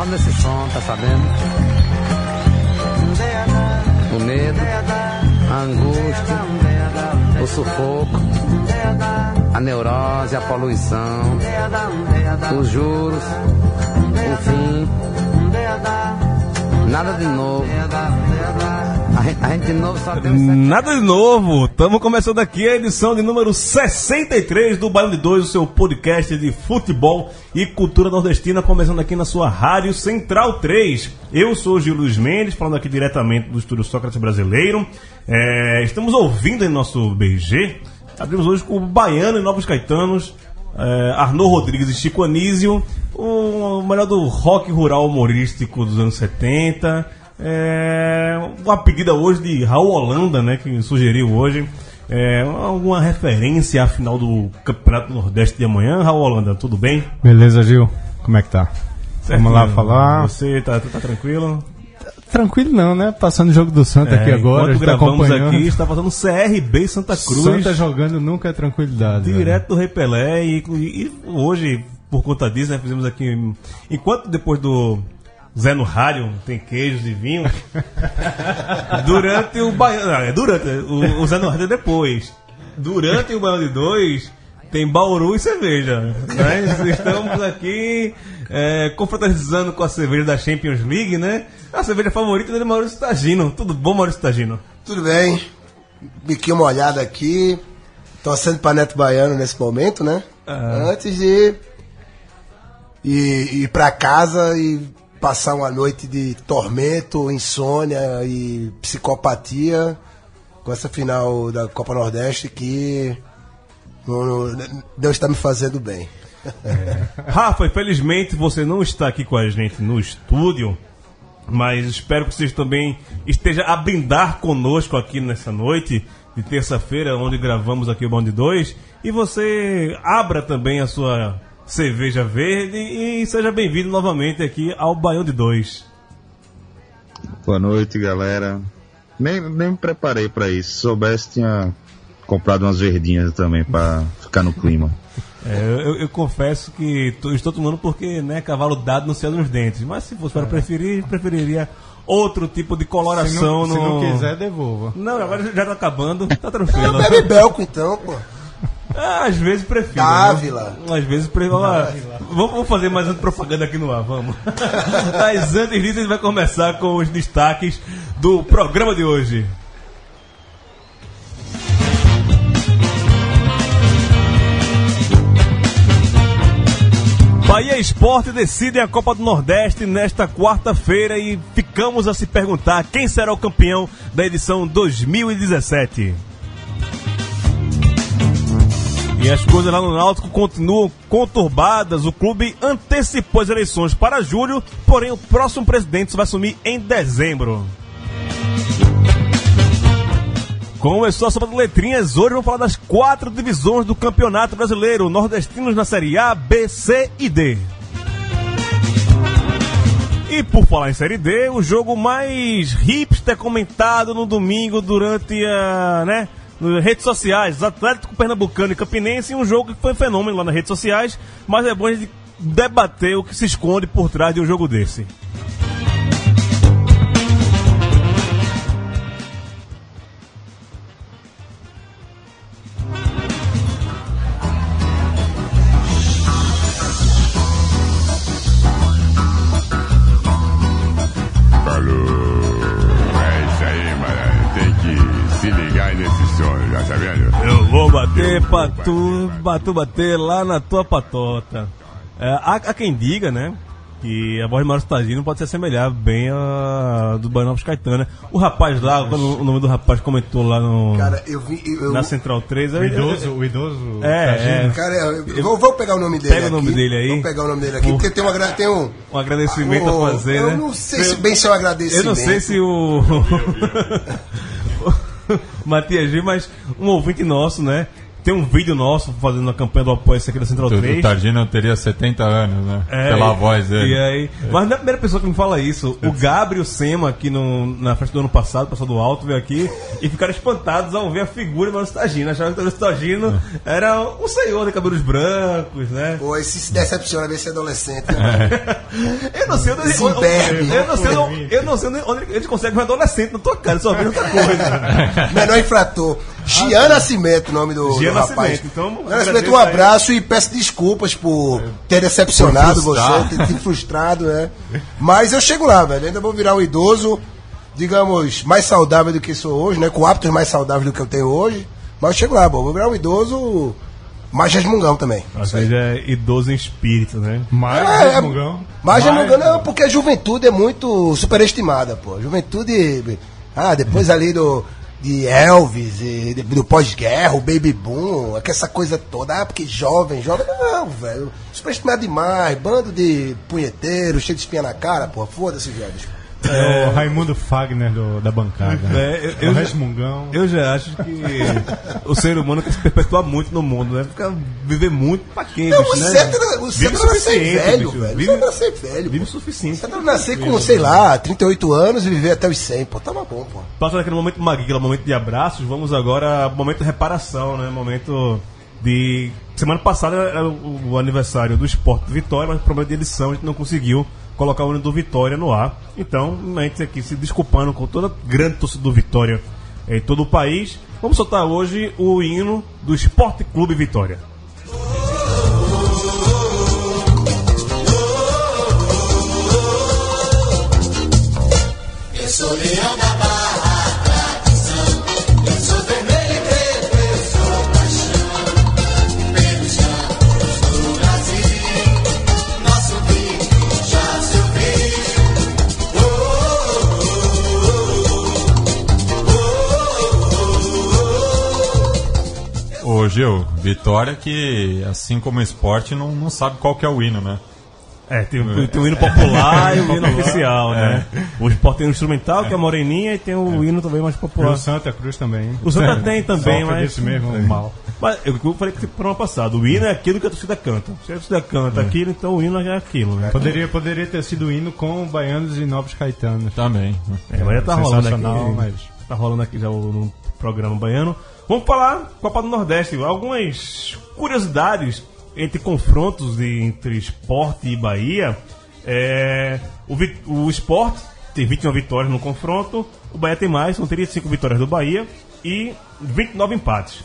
Amarro nesse som, tá sabendo? O medo, a angústia, o sufoco, a neurose, a poluição, os juros, o fim. Nada de novo. A gente, a gente de novo só tem Nada de novo, estamos começando aqui a edição de número 63 do Baile de Dois, o seu podcast de futebol e cultura nordestina, começando aqui na sua Rádio Central 3. Eu sou o Gil Luiz Mendes, falando aqui diretamente do Estúdio Sócrates Brasileiro. É, estamos ouvindo em nosso BG, abrimos hoje com o Baiano e Novos Caetanos, é, Rodrigues e Chico Anísio, o melhor do rock rural humorístico dos anos 70. É, uma pedida hoje de Raul Holanda, né, que sugeriu hoje. É, alguma referência à final do Campeonato Nordeste de amanhã, Raul Holanda, tudo bem? Beleza, Gil? Como é que tá? Vamos lá falar. Você tá, tá tranquilo? Tranquilo não, né? Passando o jogo do Santa aqui É, agora, a enquanto gente tá gravamos acompanhando. aqui, está fazendo CRB Santa Cruz. Santa jogando nunca é tranquilidade. Direto do Rei Pelé e, e hoje, por conta disso, né, fizemos aqui. Enquanto depois do Zé no Rádio tem queijos e vinho, durante o Baiano. não, é durante, o, o Zé no Rádio é depois. Durante o Baiano de dois tem Bauru e cerveja. Né? Estamos aqui é, confraternizando com a cerveja da Champions League, né? A cerveja favorita dele é Maurício Tagino. Tudo bom, Maurício Tagino? Tudo bem. Biquinho molhado aqui. Torcendo pra Neto Baiano nesse momento, né? Ah. Antes de ir, ir pra casa e passar uma noite de tormento, insônia e psicopatia com essa final da Copa Nordeste que Deus está me fazendo bem. Rafa, infelizmente você não está aqui com a gente no estúdio, mas espero que você também esteja a brindar conosco aqui nessa noite de terça-feira, onde gravamos aqui o Bond 2, e você abra também a sua cerveja verde e seja bem-vindo novamente aqui ao Baião de 2. Boa noite, galera. Nem, nem me preparei pra isso. Se soubesse, tinha comprado umas verdinhas também pra ficar no clima. É, eu, eu confesso que tô- estou tomando porque, né, cavalo dado não se nos dentes, mas se fosse para preferir, preferiria outro tipo de Se coloração não, se não no... quiser, devolva. Não, agora já tá acabando, tá tranquilo. Bebe Belco então, pô. Ah, Às vezes prefiro. Dávila. Né? Às vezes prefiro. Vamos, vamos fazer mais uma propaganda aqui no ar, vamos. Mas antes disso, a gente vai começar com os destaques do programa de hoje. Bahia Esporte decide a Copa do Nordeste nesta quarta-feira e ficamos a se perguntar quem será o campeão da edição 2017. E as coisas lá no Náutico continuam conturbadas. O clube antecipou as eleições para julho, porém o próximo presidente vai assumir em dezembro. Começou a sopa de letrinhas. Hoje vamos falar das quatro divisões do Campeonato Brasileiro. Nordestinos na Série A, B, C e D. E por falar em Série D, o jogo mais hipster comentado no domingo durante a, né, nas redes sociais, Atlético Pernambucano e Campinense, um jogo que foi fenômeno lá nas redes sociais, mas é bom a gente debater o que se esconde por trás de um jogo desse. Tu, batu bater lá na tua patota. É, há, há quem diga, né? que a voz de Maurício Tagino pode se assemelhar bem a do Banalves Caetano. né? O rapaz lá, quando o nome do rapaz comentou lá no, Cara, eu vi. Eu, na Central 3, O eu- idoso, o idoso. É, é. Cara, eu, vou, vou pegar o nome dele Pega o aqui. nome dele aí. Vou pegar o nome dele aqui, Por- porque tem, uma, tem um. um agradecimento um- a fazer, eu né? não sei se bem se é um agradecimento. Eu não sei se o. Matias Gil, mas um ouvinte nosso, né? Tem um vídeo nosso fazendo a campanha do apoio aqui da Central O 3. Tardino teria 70 anos, né? É, Pela e- voz dele. E aí, Mas não é a primeira pessoa que me fala isso. O Gabriel Sema, aqui no, na festa do ano passado, passou do alto, veio aqui e ficaram espantados ao ver a figura do Maurício Tagino. Achavam que o Maurício Tagino era um senhor de cabelos brancos, né? Pô, esse se decepciona ver esse adolescente. né? Eu não sei onde imberbe. eu não sei, onde- eu não sei onde onde eles conseguem um adolescente na tua cara, só vendo outra coisa. Menor infrator. Gian Nascimento, o nome do, Gian do rapaz. Nascimento, então, Gian Nascimento, um agradeço aí. abraço e peço desculpas por ter decepcionado Por você, ter te frustrado, né? Mas eu chego lá, velho. Ainda vou virar um idoso, digamos, mais saudável do que sou hoje, né? Com hábitos mais saudáveis do que eu tenho hoje. Mas eu chego lá, bom. Vou virar um idoso mais resmungão também. Às vezes é idoso em espírito, né? Mais É, é- resmungão. Mas resmungão não, porque a juventude é muito superestimada, pô. Juventude. Ah, depois ali do. De Elvis, e do pós-guerra, o Baby Boom, aquela essa coisa toda. Ah, porque jovem, jovem. Não, velho. Superestimado demais. Bando de punheteiro, cheio de espinha na cara, pô. Foda-se, velhos. É o Raimundo Fagner do- da bancada. É, eu- É eu o já- resmungão. Eu já acho que o ser humano quer se perpetuar muito no mundo, né? Fica viver muito pra quê, Não, bicho, o né? certo era, o certo Vive era nascer suficiente, velho, bicho. velho. Vive, nascer velho. vive o suficiente. O era nascer com, sei lá, 38 anos e viver até os 100, pô. Tava bom, pô. Passando aquele momento maguila, momento de abraços, vamos agora ao momento de reparação, né? Momento de. Semana passada era o, o aniversário do Esporte Vitória, mas por problema de edição a gente não conseguiu colocar o hino do Vitória no ar. Então, a gente aqui se desculpando com toda a grande torcida do Vitória em todo o país. Vamos soltar hoje o hino do Esporte Clube Vitória. Ô Gil, Vitória que, assim como o esporte, não, não sabe qual que é o hino, né? É, tem, tem o hino popular e o hino oficial, né? O Esporte tem o instrumental, que é a Moreninha, e tem o hino também mais E popular. o Santa Cruz também. O Santa tem também, Sofre mas- desse mesmo mal. Mas eu, eu falei que pro ano passado, o hino é aquilo que a torcida canta. Se a torcida canta aquilo, então o hino já é aquilo, né? Poderia, poderia ter sido o hino com baianos e novos caetanos. Também. É, mas já tá rolando aqui. Mas- Tá rolando aqui já o, no programa baiano. Vamos falar Copa do Nordeste. Algumas curiosidades entre confrontos entre esporte e Bahia. É, o, o esporte tem 21 vitórias no confronto. O Bahia tem mais, são 35 vitórias do Bahia e 29 empates.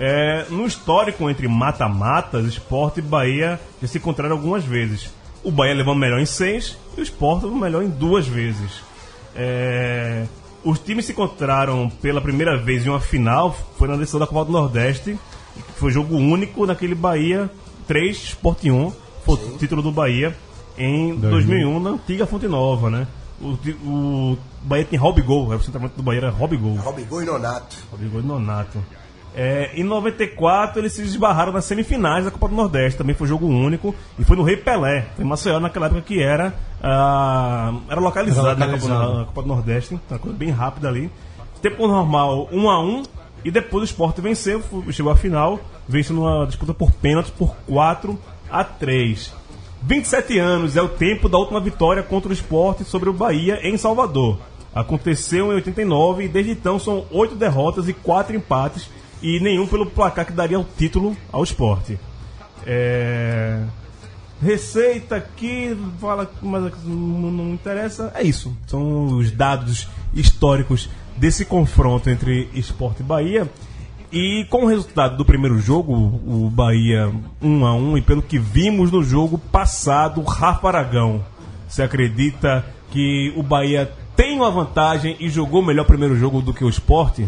É, no histórico entre mata-matas, Esporte e Bahia já se encontraram algumas vezes. O Bahia levou melhor em seis e o Esporte levou melhor em duas vezes. É, os times se encontraram pela primeira vez em uma final, foi na decisão da Copa do Nordeste, que foi jogo único naquele Bahia 3, Esporte 1, foi o título do Bahia em 2001 na antiga Fonte Nova, né? O, o Bahia tem Rob Gol, o centramento do Bahia era Rob Gol. Robigol e Nonato. Rodrigo Nonato. É, em 94 eles se esbarraram nas semifinais da Copa do Nordeste, também foi jogo único e foi no Rei Pelé, foi em Maceió naquela época que era ah, era localizado, Era na Copa, localizado. na Copa do Nordeste, uma coisa bem rápida ali. Tempo normal 1 a 1 e depois o Sport venceu, chegou à final, venceu numa disputa por pênaltis por 4 a 3. 27 anos é o tempo da última vitória contra o Sport sobre o Bahia em Salvador. Aconteceu em 89 e desde então são 8 derrotas e 4 empates e nenhum pelo placar que daria o título ao Sport. É... Receita aqui, fala, mas não, não interessa. É isso. São os dados históricos desse confronto entre Sport e Bahia. E com o resultado do primeiro jogo, o Bahia 1 a 1 e pelo que vimos no jogo passado, Rafa Aragão, você acredita que o Bahia tem uma vantagem e jogou melhor o primeiro jogo do que o Sport?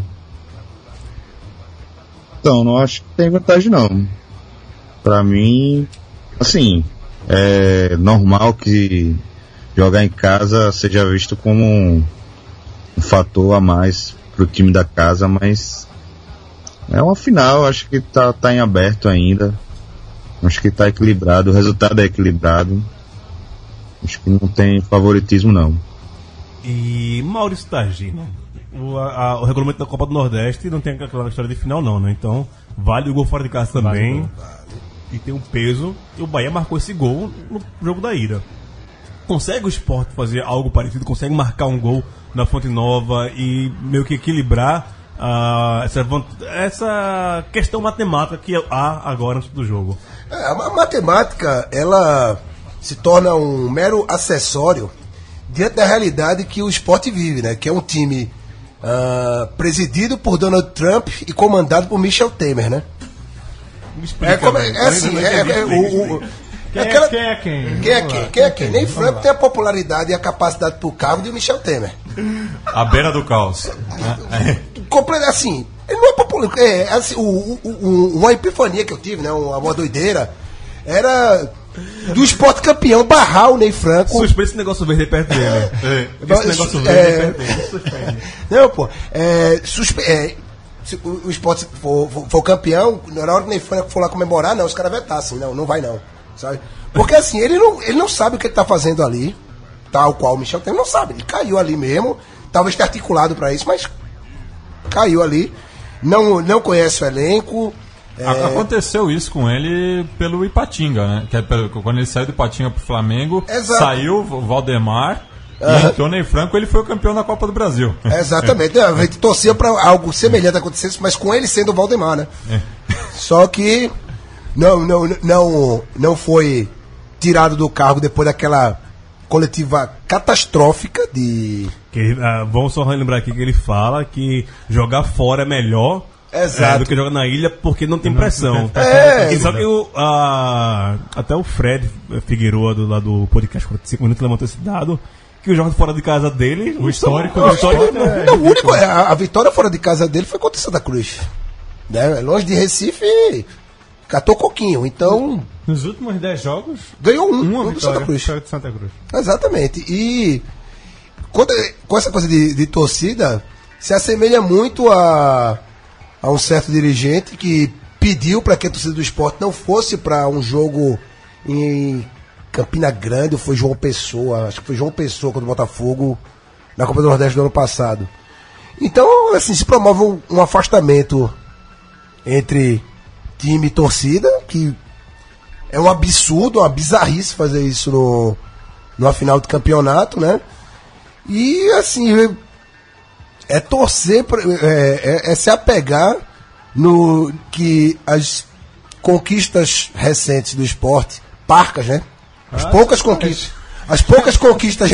Então, não acho que tem vantagem não. Pra mim, assim, é normal que jogar em casa seja visto como um, um fator a mais pro time da casa, mas é uma final, acho que tá, tá em aberto ainda. Acho que tá equilibrado, o resultado é equilibrado. Acho que não tem favoritismo não. E Maurício Targino, o, a- o regulamento da Copa do Nordeste não tem aquela história de final não, né? Então vale o gol fora de casa também. E tem um peso. E o Bahia marcou esse gol no jogo da ira. Consegue o esporte fazer algo parecido? Consegue marcar um gol na Fonte Nova e meio que equilibrar ah, essa, essa questão matemática que há agora antes do jogo? É, a ma- matemática, ela se torna um mero acessório diante da realidade que o esporte vive, né? Que é um time ah, presidido por Donald Trump e comandado por Michel Temer, né? Me explica, É, como, é, é assim, é, é, o- o- explica. Quem, aquela- é, quem é quem? Quem é Vamos quem? Quem é quem? Nem Franco lá. tem a popularidade e a capacidade pro cargo de Michel Temer. À beira do caos. Comple- assim, ele não é popular. É, assim, o, o- o- uma epifania que eu tive, né? Uma, uma doideira. Era do esporte campeão barrar o Ney Franco. Suspende esse negócio verde perto dele. Esse negócio verde É. perto dele. Suspende. Não, pô. É, suspe- é, se o, o esporte for, for- for campeão, na hora que o Ney Franco for lá comemorar, não, os caras vetassem. Não, não vai não. Sabe? Porque assim, ele não, ele não sabe o que ele tá fazendo ali. Tal qual o Michel Temer não sabe. Ele caiu ali mesmo. Talvez tenha articulado pra isso, mas caiu ali. Não, não conhece o elenco. É, Aconteceu isso com ele pelo Ipatinga, né? Que é pelo- quando ele saiu do Ipatinga pro Flamengo, Exato. saiu o Valdemar Aham. e entrou Ney Franco, ele foi o campeão da Copa do Brasil. Exatamente. A gente torcia para algo semelhante acontecesse, mas com ele sendo o Valdemar, né? É. Só que não, não, não, não foi tirado do cargo depois daquela coletiva catastrófica de. Que, ah, vamos só lembrar aqui que ele fala que jogar fora é melhor Exato. é, do que jogar na ilha porque não tem pressão. É. E só que o, ah, até o Fred Figueiredo do, lá do podcast 45 minutos levantou esse dado que o jogo fora de casa dele. O histórico o histórico esporte é- Não, o único, a, a vitória fora de casa dele foi contra o Santa Cruz. Né? Longe de Recife, catou coquinho. Então, Nos últimos 10 jogos, ganhou um uma contra o vitória. Santa Cruz. Vitória de Santa Cruz. Exatamente. E quando- com essa coisa de, de torcida, se assemelha muito a, a um certo dirigente que pediu para que a torcida do esporte não fosse para um jogo em Campina Grande, ou foi João Pessoa, acho que foi João Pessoa contra o Botafogo na Copa do Nordeste do ano passado. Então, assim, se promove um, um afastamento entre time e torcida, que é um absurdo, uma bizarrice fazer isso no, numa final de campeonato, né? E assim, é- torcer, pra, é, é- é se apegar no que as conquistas recentes do esporte, parcas, né? As poucas conquistas, as poucas conquistas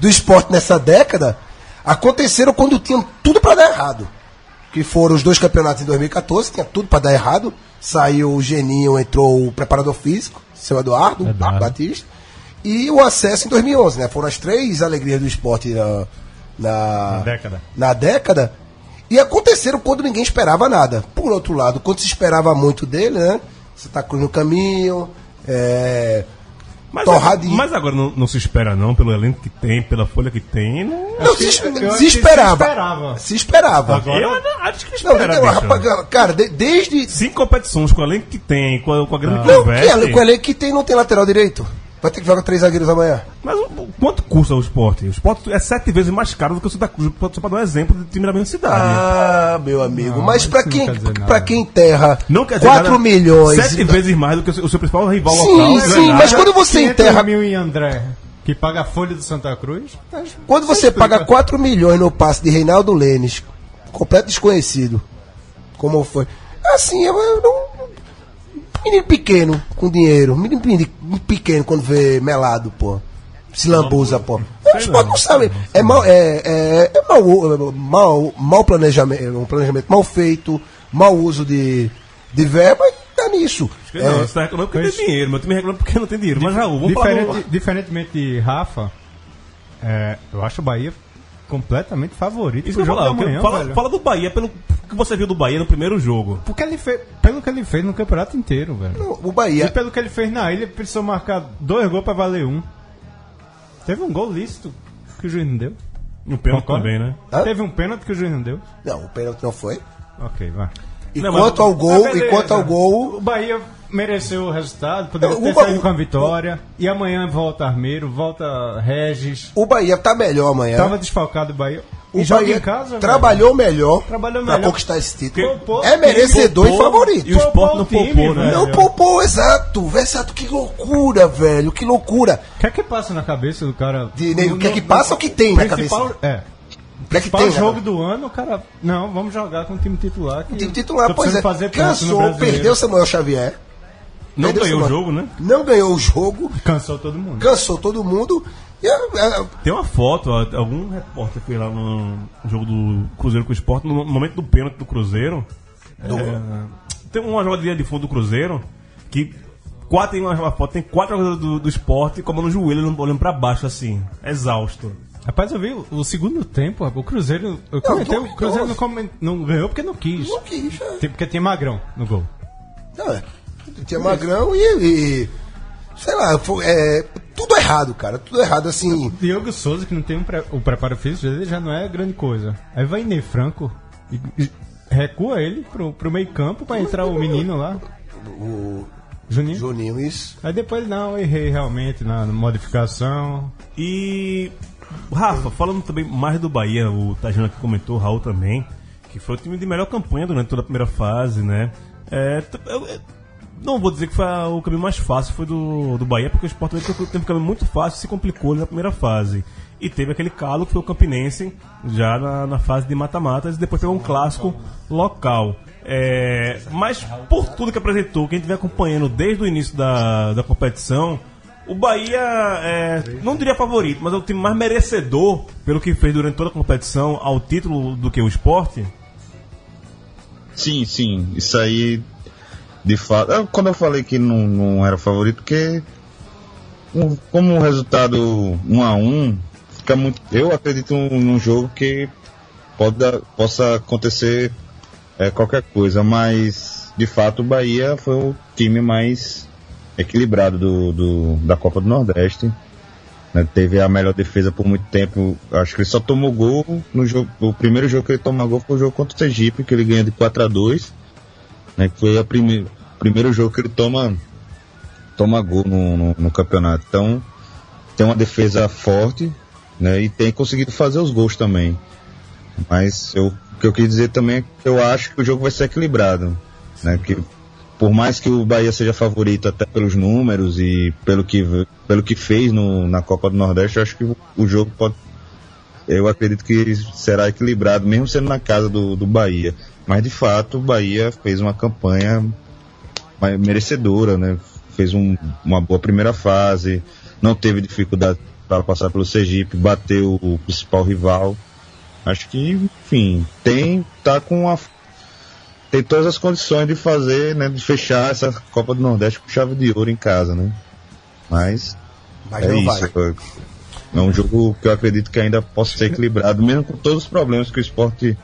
do esporte nessa década aconteceram quando tinham tudo para dar errado. Que foram os dois campeonatos em 2014, tinha tudo para dar errado. Saiu o Geninho, entrou o preparador físico, seu Eduardo, Eduardo. Batista. E o acesso em 2011, né? Foram as três alegrias do esporte na, na, Na década. na década. E aconteceram quando ninguém esperava nada. Por outro lado, quando se esperava muito dele, né? Você tá cruz no caminho, é, Mas, Torradinho. mas agora não, não se espera não, pelo elenco que tem, pela folha que tem. Não, Não, se, se que se esperava. esperava. Se esperava. Agora- eu não- acho que Não, espera, não, rapaz, cara, de- desde. Cinco competições com o elenco que tem, com a, com a grana que investe. que, com o elenco que tem, não tem lateral direito. Vai ter que jogar três zagueiros amanhã. Mas quanto custa o esporte? O esporte é sete vezes mais caro do que o Santa Cruz, só para dar um exemplo de time da mesma cidade. Ah, meu amigo. Não, mas não quem, nada. quem enterra não quer dizer 4 nada, milhões. Sete vezes mais do que o seu, o seu principal rival Sim, local. é sim, nada. mas quando você 500 enterra. mil em André, que paga a folha do Santa Cruz, tá- Quando você explica. paga 4 milhões no passe de Reinaldo Lênis, completo desconhecido, como foi? Assim, eu, eu não. Menino pequeno com dinheiro. Menino pe- pequeno quando vê melado, pô. Se lambuza, pô. O esporte não sabe. É mal, é, é, é mal, é mal, mal planejamento, um planejamento mal feito, mau uso de, de verba e tá nisso. Não, É, você tá reclamando porque Pois- tem dinheiro, meu time reclama porque não tem dinheiro. Mas Raul, vamos falar Diferente, do... diferentemente de Rafa, é, eu acho o Bahia completamente favorito Isso pro que eu jogo falar, da manhã, fala, fala do Bahia pelo que você viu do Bahia no primeiro jogo? Porque ele fez, pelo que ele fez no campeonato inteiro, velho. O E Bahia. pelo que ele fez na ilha, ele precisou marcar dois gols pra valer um. Teve um gol lícito que o juiz não deu. No pênalti Concorda? também, né? Hã? Teve um pênalti que o juiz não deu. Não, o pênalti não foi. Ok, vai. E Não, mas- quanto ao gol, Ah, e beleza. quanto ao gol, O Bahia mereceu o resultado, poderia O ter Ba- saído com a o- vitória. E amanhã volta Armeiro, volta Regis. o Bahia tá melhor amanhã. Tava desfalcado o Bahia. o E joga Bahia em casa. velho. trabalhou melhor Trabalhou pra melhor. conquistar esse título. Poupou é o merecedor e poupou, favorito. E o Sport não o time, poupou, né? Não poupou, exato. Exato, que loucura, velho. Que loucura. O que é que passa na cabeça do cara? De- o que é que passa ou o que tem na cabeça? É. O é que tem, jogo né? do ano, o cara. Não, vamos jogar com o time titular. Que O time titular, pois é. fazer Cansou, perdeu Samuel Xavier. Não ganhou o jogo, né? Não ganhou o jogo, Cansou todo mundo. cansou todo mundo. E, é, é, Tem uma foto, algum repórter fez lá no jogo do Cruzeiro com o Sport, no momento do pênalti do Cruzeiro. é, tem uma jogadinha de fundo do Cruzeiro que quatro, tem uma, uma foto, tem quatro jogadores do, do esporte com a mão no joelho, olhando- pra baixo, assim, exausto. Rapaz, eu vi o, o segundo tempo, rapaz, o Cruzeiro. Eu comentei, o duvidoso. Cruzeiro não, comen- não ganhou porque não quis. não quis. é. Tem- Porque tinha Magrão no gol. Não, é. Tinha Magrão e, e- Sei lá, foi- é, tudo errado, cara. Tudo errado, assim. Diogo Souza, que não tem um pre- o preparo físico dele, já não é grande coisa. Aí vai Ney Franco e, e recua ele pro, pro meio campo pra entrar o menino lá, O Juninho. Juninho, isso. Aí depois, não, errei realmente na modificação. E. Rafa, falando também mais do Bahia, o Tajano aqui comentou, o Raul também, que foi o time de melhor campanha durante toda a primeira fase, né? É, eu- eu não vou dizer que foi o caminho mais fácil foi do, do Bahia, porque o Sport teve teve um caminho muito fácil se complicou na primeira fase. E teve aquele calo que foi o Campinense, já na, na fase de mata-matas, e depois pegou um clássico local. É, mas por tudo que apresentou, quem estiver acompanhando desde o início da, da competição, o Bahia é, não diria favorito, mas é o time mais merecedor pelo que fez durante toda a competição ao título do que o esporte. Sim, sim. Isso aí, de fato. Quando eu falei que não, não era favorito, porque um- como o resultado 1 a 1 fica muito. Eu acredito num jogo que pode, possa acontecer é, qualquer coisa, mas de fato o Bahia foi o time mais equilibrado do, do- da Copa do Nordeste. né? Teve a melhor defesa por muito tempo. Acho que ele só tomou gol no jogo. O primeiro jogo que ele tomou gol foi o jogo contra o Sergipe, que ele ganha de 4 a 2 né? Que foi o prime, primeiro jogo que ele toma, toma gol no, no, no campeonato. Então, tem uma defesa forte, né? E tem conseguido fazer os gols também. Mas eu, o que eu quis dizer também é que eu acho que o jogo vai ser equilibrado, né? Que por mais que o Bahia seja favorito até pelos números e pelo que, pelo que fez no, na Copa do Nordeste, eu acho que o jogo pode. Eu acredito que será equilibrado, mesmo sendo na casa do, do Bahia. Mas de fato, o Bahia fez uma campanha merecedora, né? Fez um- uma boa primeira fase, não teve dificuldade para passar pelo Sergipe, bateu o principal rival. Acho que, enfim, tem tá com a tem todas as condições de fazer, né, de fechar essa Copa do Nordeste com chave de ouro em casa, né? Mas Mas é isso. vai. É um jogo que eu acredito que ainda possa ser equilibrado, mesmo com todos os problemas que o esporte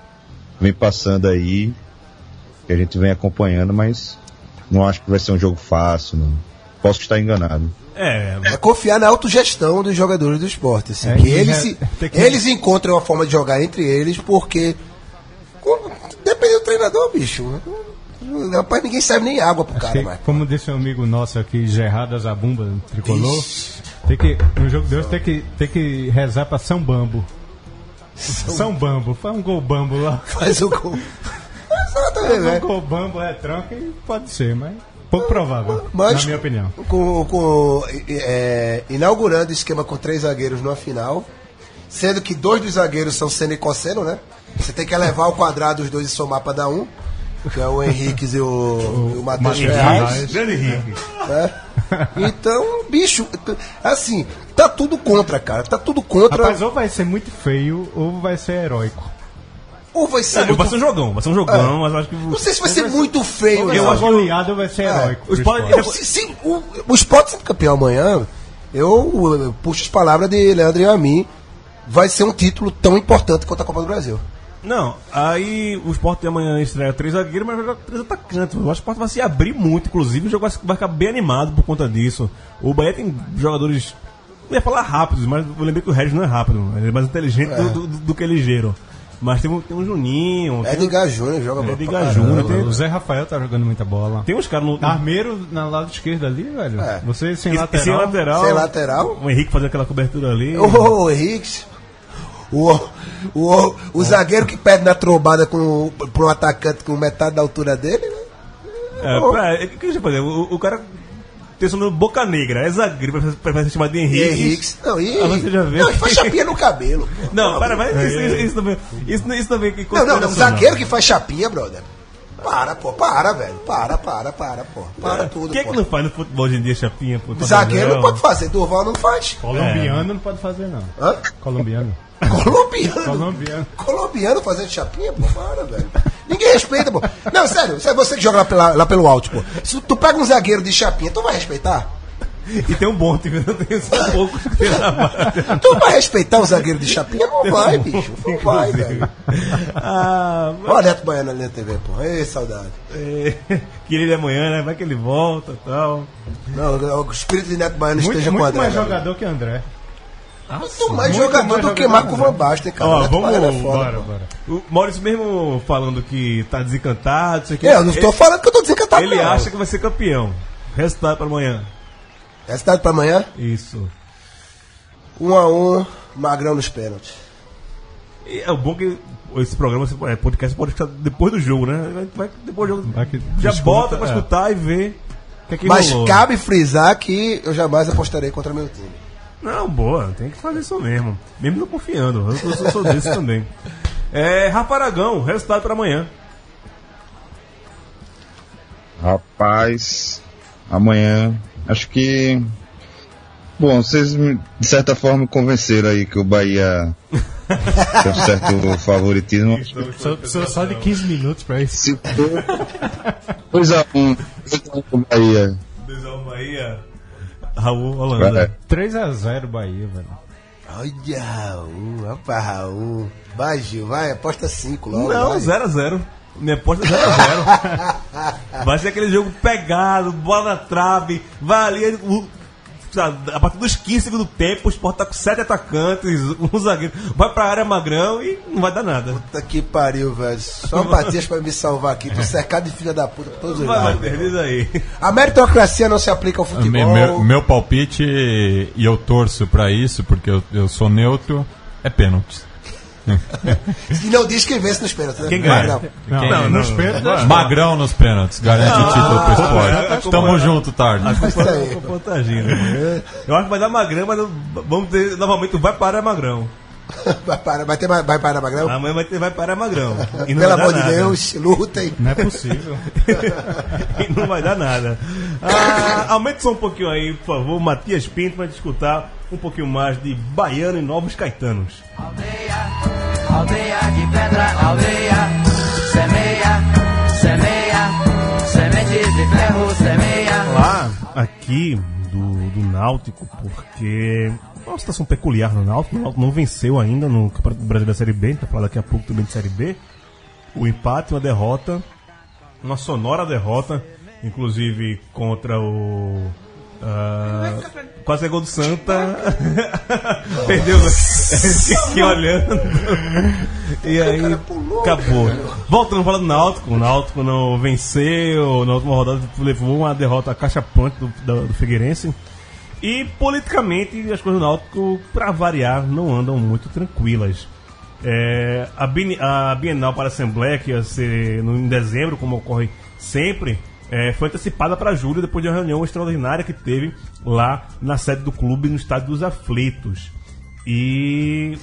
vem passando aí, que a gente vem acompanhando, mas não acho que vai ser um jogo fácil, não. Posso estar enganado. É, É confiar na autogestão dos jogadores do esporte. Assim, É, que eles, é- se- que- eles encontram uma forma de jogar entre eles, porque. Depende do treinador, bicho. Rapaz, ninguém serve nem água pro cara, mais. como disse um amigo nosso aqui, Gerardo Zabumba, tricolor, tem que, no jogo de hoje tem que, tem que rezar pra São Bambo. São Bambo, faz um gol bambo lá. Faz o gol. Exatamente, Um né? gol bambo é tranca e pode ser, mas pouco provável, Mas, na minha opinião. Com, com, é, inaugurando o esquema com três zagueiros numa final, sendo que dois dos zagueiros são seno e cosseno, né? Você tem que elevar o quadrado dos dois e somar pra dar um, que é o Henrique e o, e o Matheus. Ferraz. grande Henrique. né? Então, bicho, assim, tá tudo contra, cara. Tá tudo contra. Rapaz, ou vai ser muito feio ou vai ser heróico. ou vai ser É, muito. vai ser um jogão, vai ser um jogão, mas eu acho que. Não sei se vai ser muito feio, Ou vai não. ser goleado ou vai ser heróico. o esporte. Não, se, se o, o Sport sendo campeão amanhã, eu, eu puxo as palavras de Leandro e a mim. Vai ser um título tão importante quanto a Copa do Brasil. Não, aí o Sport de amanhã estreia três zagueiros, mas vai jogar três atacantes. Eu acho que o Sport vai se abrir muito, inclusive, o jogo vai ficar bem animado por conta disso. O Bahia tem jogadores. Não ia falar rápidos, mas eu lembrei que o Regis não é rápido, ele é mais inteligente do, do- do que ligeiro. Mas tem, um- tem um Juninho, tem, Edgar Júnior joga bola Edgar pra Júnior, caramba. tem- O Zé Rafael tá jogando muita bola. tem uns caras no. Armeiro na lado esquerdo ali, velho. É. Você sem e- lateral. sem lateral. Sem lateral. O Henrique fazendo aquela cobertura ali. Ô, ô, Henrique. O, o, o zagueiro que perde na trombada com, pra um atacante com metade da altura dele, né? É, é, o que deixa eu fazer? O, o cara tem seu nome Boca Negra, é zagueiro, prefere- prefere ser chamado de Henrique. Henrique. Não, e, Ah, você já vê. Não, e faz chapinha no cabelo. Não, para, mas isso, isso, isso também. Isso, isso também que Não, não, não, zagueiro que faz chapinha, brother. Para, pô, para, velho. Para, para, para, pô. Para tudo, Quem é que não faz no futebol hoje em dia, Chapinha? Pô, Zagueiro não pode fazer, Durval não faz. Colombiano não pode fazer, não. Hã? Colombiano. Colombiano. Colombiano. Colombiano fazendo chapinha, pô, para, velho. Ninguém respeita, pô. Não, sério, isso é você que joga lá, pela- lá pelo alto, pô. Se tu pega um zagueiro de chapinha, tu vai respeitar? E tem um bom, tem, tem só poucos que tem na. Tu vai respeitar um zagueiro de chapinha? Não vai, bicho. Não vai, velho. Ah, Olha o Neto Baiano ali na TV, pô. Ei, saudade. é, queria ele amanhã, né? Vai que ele volta e tal. Não, o espírito de Neto Baiano Muito, esteja com o muito André. mais velho. jogador que André. Muito mais Muito jogador mais do que Marco que Van Basten, cara. Ó, Neto vamos- Baiano é foda, Bora, bora. O Maurício mesmo falando que tá desencantado, isso aqui. É, eu não estou ele, falando que eu tô desencantado, ele não. acha que vai ser campeão. Resultado para amanhã. Resultado pra amanhã? Isso. Um a um, Magrão nos pênaltis. E é o bom que esse programa, esse é, podcast pode estar depois do jogo, né? Vai, vai depois do jogo. Vai que já escuta, bota pra é. escutar e ver o que é que Mas rolou. cabe frisar que eu jamais apostarei contra meu time. Não, boa, tem que fazer isso mesmo. Mesmo não confiando, eu sou, sou desse também. É, Rafa Aragão, resultado para amanhã. Rapaz, amanhã, acho que. Bom, vocês de certa forma me convenceram aí que o Bahia tem um certo favoritismo. Só, só de 15 minutos pra isso. Se for 2 a 1 o Bahia. 2x1 Bahia. Raul Holanda. É. 3x0 Bahia, velho. Olha, Raul, rapaz, Raul. Vai, Gil, vai, aposta 5 logo. Não, vai. 0x0. Minha aposta é 0x0. vai ser aquele jogo pegado, bola na trave, vai ali. A partir dos 15 segundos do tempo, o Sport tá com 7 atacantes, um zagueiro. Vai pra área magrão e não vai dar nada. Puta que pariu, velho. Só o Matias pra me salvar aqui. Tô cercado de filha da puta por todos os Vai, vai, lados. diz aí. A meritocracia não se aplica ao futebol. Meu, meu- meu palpite, e eu torço pra isso, porque eu, eu sou neutro, é pênalti. E não diz quem vence nos pênaltis. né? Quem ganha? Magrão. Não, Quem- não, nos pênaltis. Magrão nos pênaltis, garante o título pro esporte. Tamo junto, tarde. Isso aí. Tô protagindo. Eu acho que vai dar magrão, mas vamos ter novamente o vai para magrão. Vai parar, vai, ter, vai parar, Magrão? Amanhã vai ter vai para magrão. E não Pelo amor de nada. Deus, lutem. Não é possível. e não vai dar nada. Ah, aumente só um pouquinho aí, por favor, Matias Pinto, para escutar um pouquinho mais de Baiano e Novos Caetanos. Aldeia, aldeia de pedra, aldeia, semeia, semeia, sementes de ferro, semeia. Lá, aqui do, do Náutico, porque é uma situação peculiar no Náutico. O Náutico não venceu ainda no Campeonato Brasileiro da Série B, a gente vai falar daqui a pouco também de Série B. O empate, uma derrota, uma sonora derrota, inclusive contra o. ah, quase é gol do Santa. Perdeu. Fiquei olhando. E aí, acabou. Voltando a falar do Náutico, o Náutico não venceu, na última rodada levou uma derrota cachapante do, do, do Figueirense. E politicamente as coisas do Náutico, para variar, não andam muito tranquilas. É, a, a Bienal para a Assembleia, que ia ser no, em dezembro, como ocorre sempre, é, foi antecipada para julho, depois de uma reunião extraordinária que teve lá na sede do clube, no Estádio dos Aflitos. E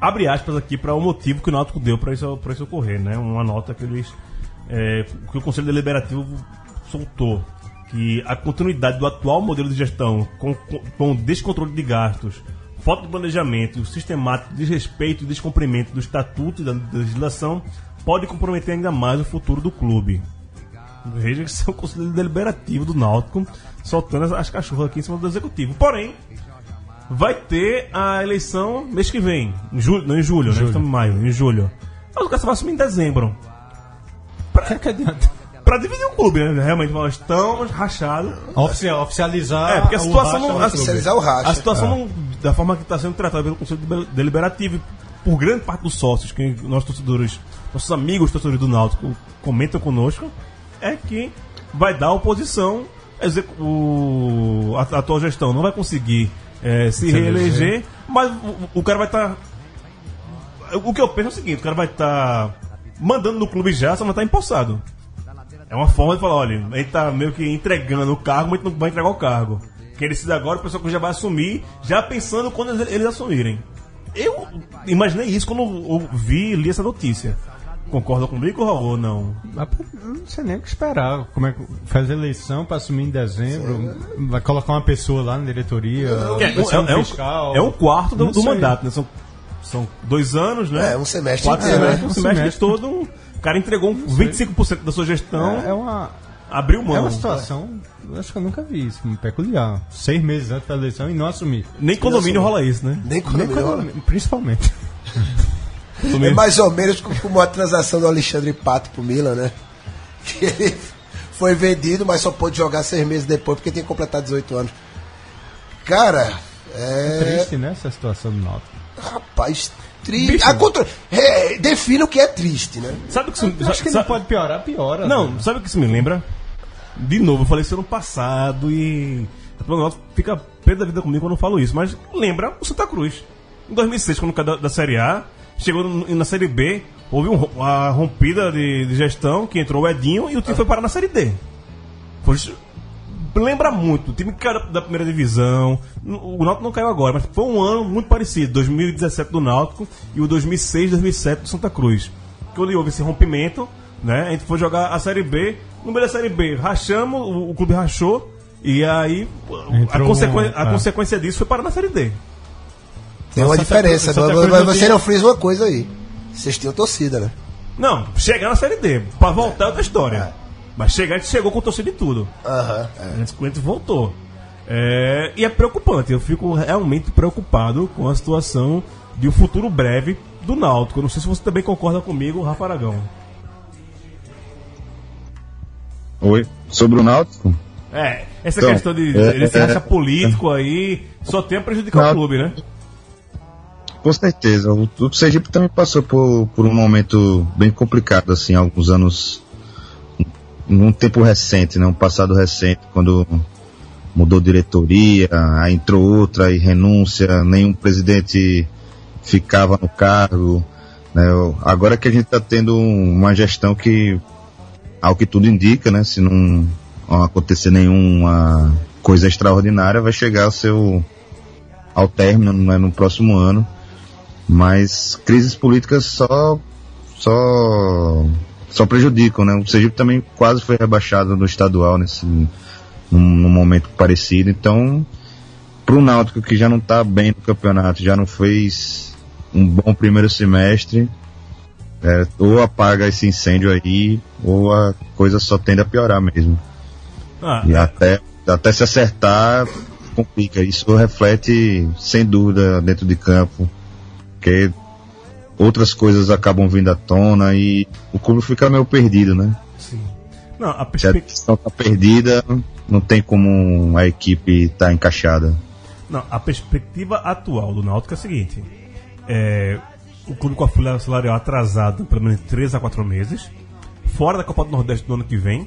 abre aspas aqui para o motivo que o Náutico deu para isso, pra isso ocorrer, né? Uma nota que eles é, que o Conselho Deliberativo soltou que a continuidade do atual modelo de gestão com, com, com descontrole de gastos, falta de planejamento, sistemático desrespeito e descumprimento do estatuto e da legislação pode comprometer ainda mais o futuro do clube. Veja que isso é o Conselho Deliberativo do Náutico soltando as, as cachorras aqui em cima do Executivo. Porém, vai ter a eleição mês que vem. Em julho, não em julho, né? Estamos em maio, em julho. Mas o cara só vai assumir em dezembro. Que que adianta? Pra dividir o clube, né? Realmente, nós estamos rachados. Oficial, oficializar. É, porque a o situação racha não. A. Oficializar o racha. a situação não- da forma que está sendo tratada pelo Conselho Deliber- Deliberativo, e por grande parte dos sócios, que nossos torcedores, nossos amigos torcedores do Náutico comentam conosco, é que vai dar oposição. O, a, a atual gestão não vai conseguir eh, se, Se reeleger, eleger. mas o, o cara vai estar. o que eu penso é o seguinte: o cara vai estar mandando no clube já, só não está empossado. É uma forma de falar, olha, a gente tá meio que entregando o cargo, mas a gente não vai entregar o cargo. Quem decide agora, o pessoal que já vai assumir, já pensando quando eles, eles assumirem. Eu imaginei isso quando eu vi e li essa notícia. Concorda comigo, ou não? Não sei nem o que esperar. Como é que faz eleição para assumir em dezembro? Vai colocar uma pessoa lá na diretoria? É, vai ser um é, um, fiscal? é um quarto do, do mandato, né? São, são dois anos, né? É, um semestre Quatro inteiro, semestres, né? um Um semestre semestre. todo. um- O cara entregou um 25% da sua gestão, É, é uma, abriu mão. é uma situação, eu acho que eu nunca vi isso, peculiar. Seis meses antes da eleição e não assumir. Nem condomínio rola isso, né? Nem quando Nem melhor. quando- principalmente. É mais ou menos como a transação do Alexandre Pato pro Milan, né? Que ele foi vendido, mas só pôde jogar seis meses depois porque tinha completado 18 anos. Cara, é. Triste, né, essa situação do Náutico. Rapaz, triste. A contra... é, defina o que é triste, né? Sabe o que isso, acho que sabe- não pode piorar, piora. Não, velho. sabe o que isso me lembra? De novo, eu falei isso ano passado e. O Náutico fica pé da vida comigo quando eu falo isso, mas lembra o Santa Cruz. Em 2006, quando caiu da, da Série A, chegou na Série B, houve um uma rompida de, de gestão que entrou o Edinho e o time foi parar na Série D. Foi, lembra muito, o time que caiu da, primeira divisão. O Náutico não caiu agora, mas foi um ano muito parecido 2017 do Náutico e o 2006, 2007 do Santa Cruz. Quando houve esse rompimento, né, a gente foi jogar a Série B. No meio da Série B, rachamos, o, o clube rachou. E aí, a, consequen- um- a é. consequência disso foi parar na Série D. Tem uma Santa diferença. Cruz- Santa mas- Cruz mas não você não frisa uma coisa aí. Vocês tinham torcida, né? Não, chegar na Série D. Pra voltar é outra história. Mas chegar, a gente chegou com torcida e tudo. Aham. A gente, a gente voltou. É, e é preocupante. Eu fico realmente preocupado com a situação de um futuro breve do Náutico. Eu não sei se você também concorda comigo, Rafa Aragão. Oi? Sobre o Náutico? É, essa Então, questão de é, desse é, racha político aí só tem a prejudicar o clube, né? Com certeza. O, o Sergipe também passou por, por um momento bem complicado, assim, alguns anos. Num tempo recente, né? Um passado recente, quando mudou diretoria, aí entrou outra e renúncia, nenhum presidente ficava no cargo. Né? Agora que a gente está tendo uma gestão que, ao que tudo indica, né? Se não acontecer nenhuma coisa extraordinária, vai chegar ao seu ao término né, no próximo ano. Mas crises políticas só só só prejudicam, né? O Sergipe também quase foi rebaixado no estadual nesse num, num momento parecido. Então, para o Náutico que já não está bem no campeonato, já não fez um bom primeiro semestre, é, ou apaga esse incêndio aí, ou a coisa só tende a piorar mesmo. Ah, E até, até se acertar, complica. Isso reflete, sem dúvida, dentro de campo. Porque outras coisas acabam vindo à tona e o clube fica meio perdido, né? não, a Se a perspectiva. decisão tá perdida, não tem como a equipe estar encaixada. Não, a perspectiva atual do Náutico é a seguinte: é, o clube com a folha salarial atrasada pelo menos 3 a 4 meses, fora da Copa do Nordeste do ano que vem,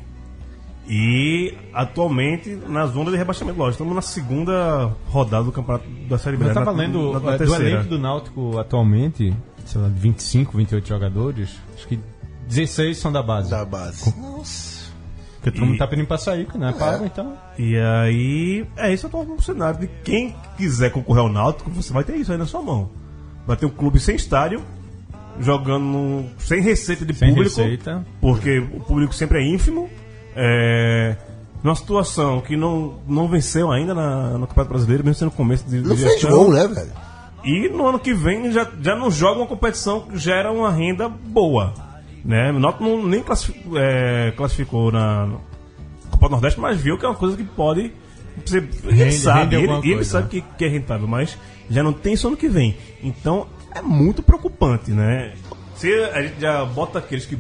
e atualmente na zona de rebaixamento. Lógico, estamos na segunda rodada do campeonato da Série B. Eu né? tava Na- na- na é, do elenco do Náutico atualmente, sei lá, 25, 28 jogadores, acho que 16 são da base. Da base. Nossa. Porque todo mundo E- tá pedindo pra sair, que não é pago, então. E aí, é isso, eu tô no cenário de quem quiser concorrer ao Náutico, você vai ter isso aí na sua mão. Vai ter um clube sem estádio, jogando sem receita de Sem público, receita. porque o público sempre é ínfimo. É, numa situação que não, não venceu ainda na, no Campeonato Brasileiro, mesmo sendo começo de, Não de fez gestão. gol, né, velho? E no ano que vem já, já não joga uma competição que gera uma renda boa. Né? O Náutico não, nem classificou, é, classificou na Copa do Nordeste, mas viu que é uma coisa que pode Você, ele Rende- sabe, rende ele, ele coisa, sabe né? que, que é rentável, mas já não tem só no que vem. Então é muito preocupante, né? Se a gente já bota aqueles que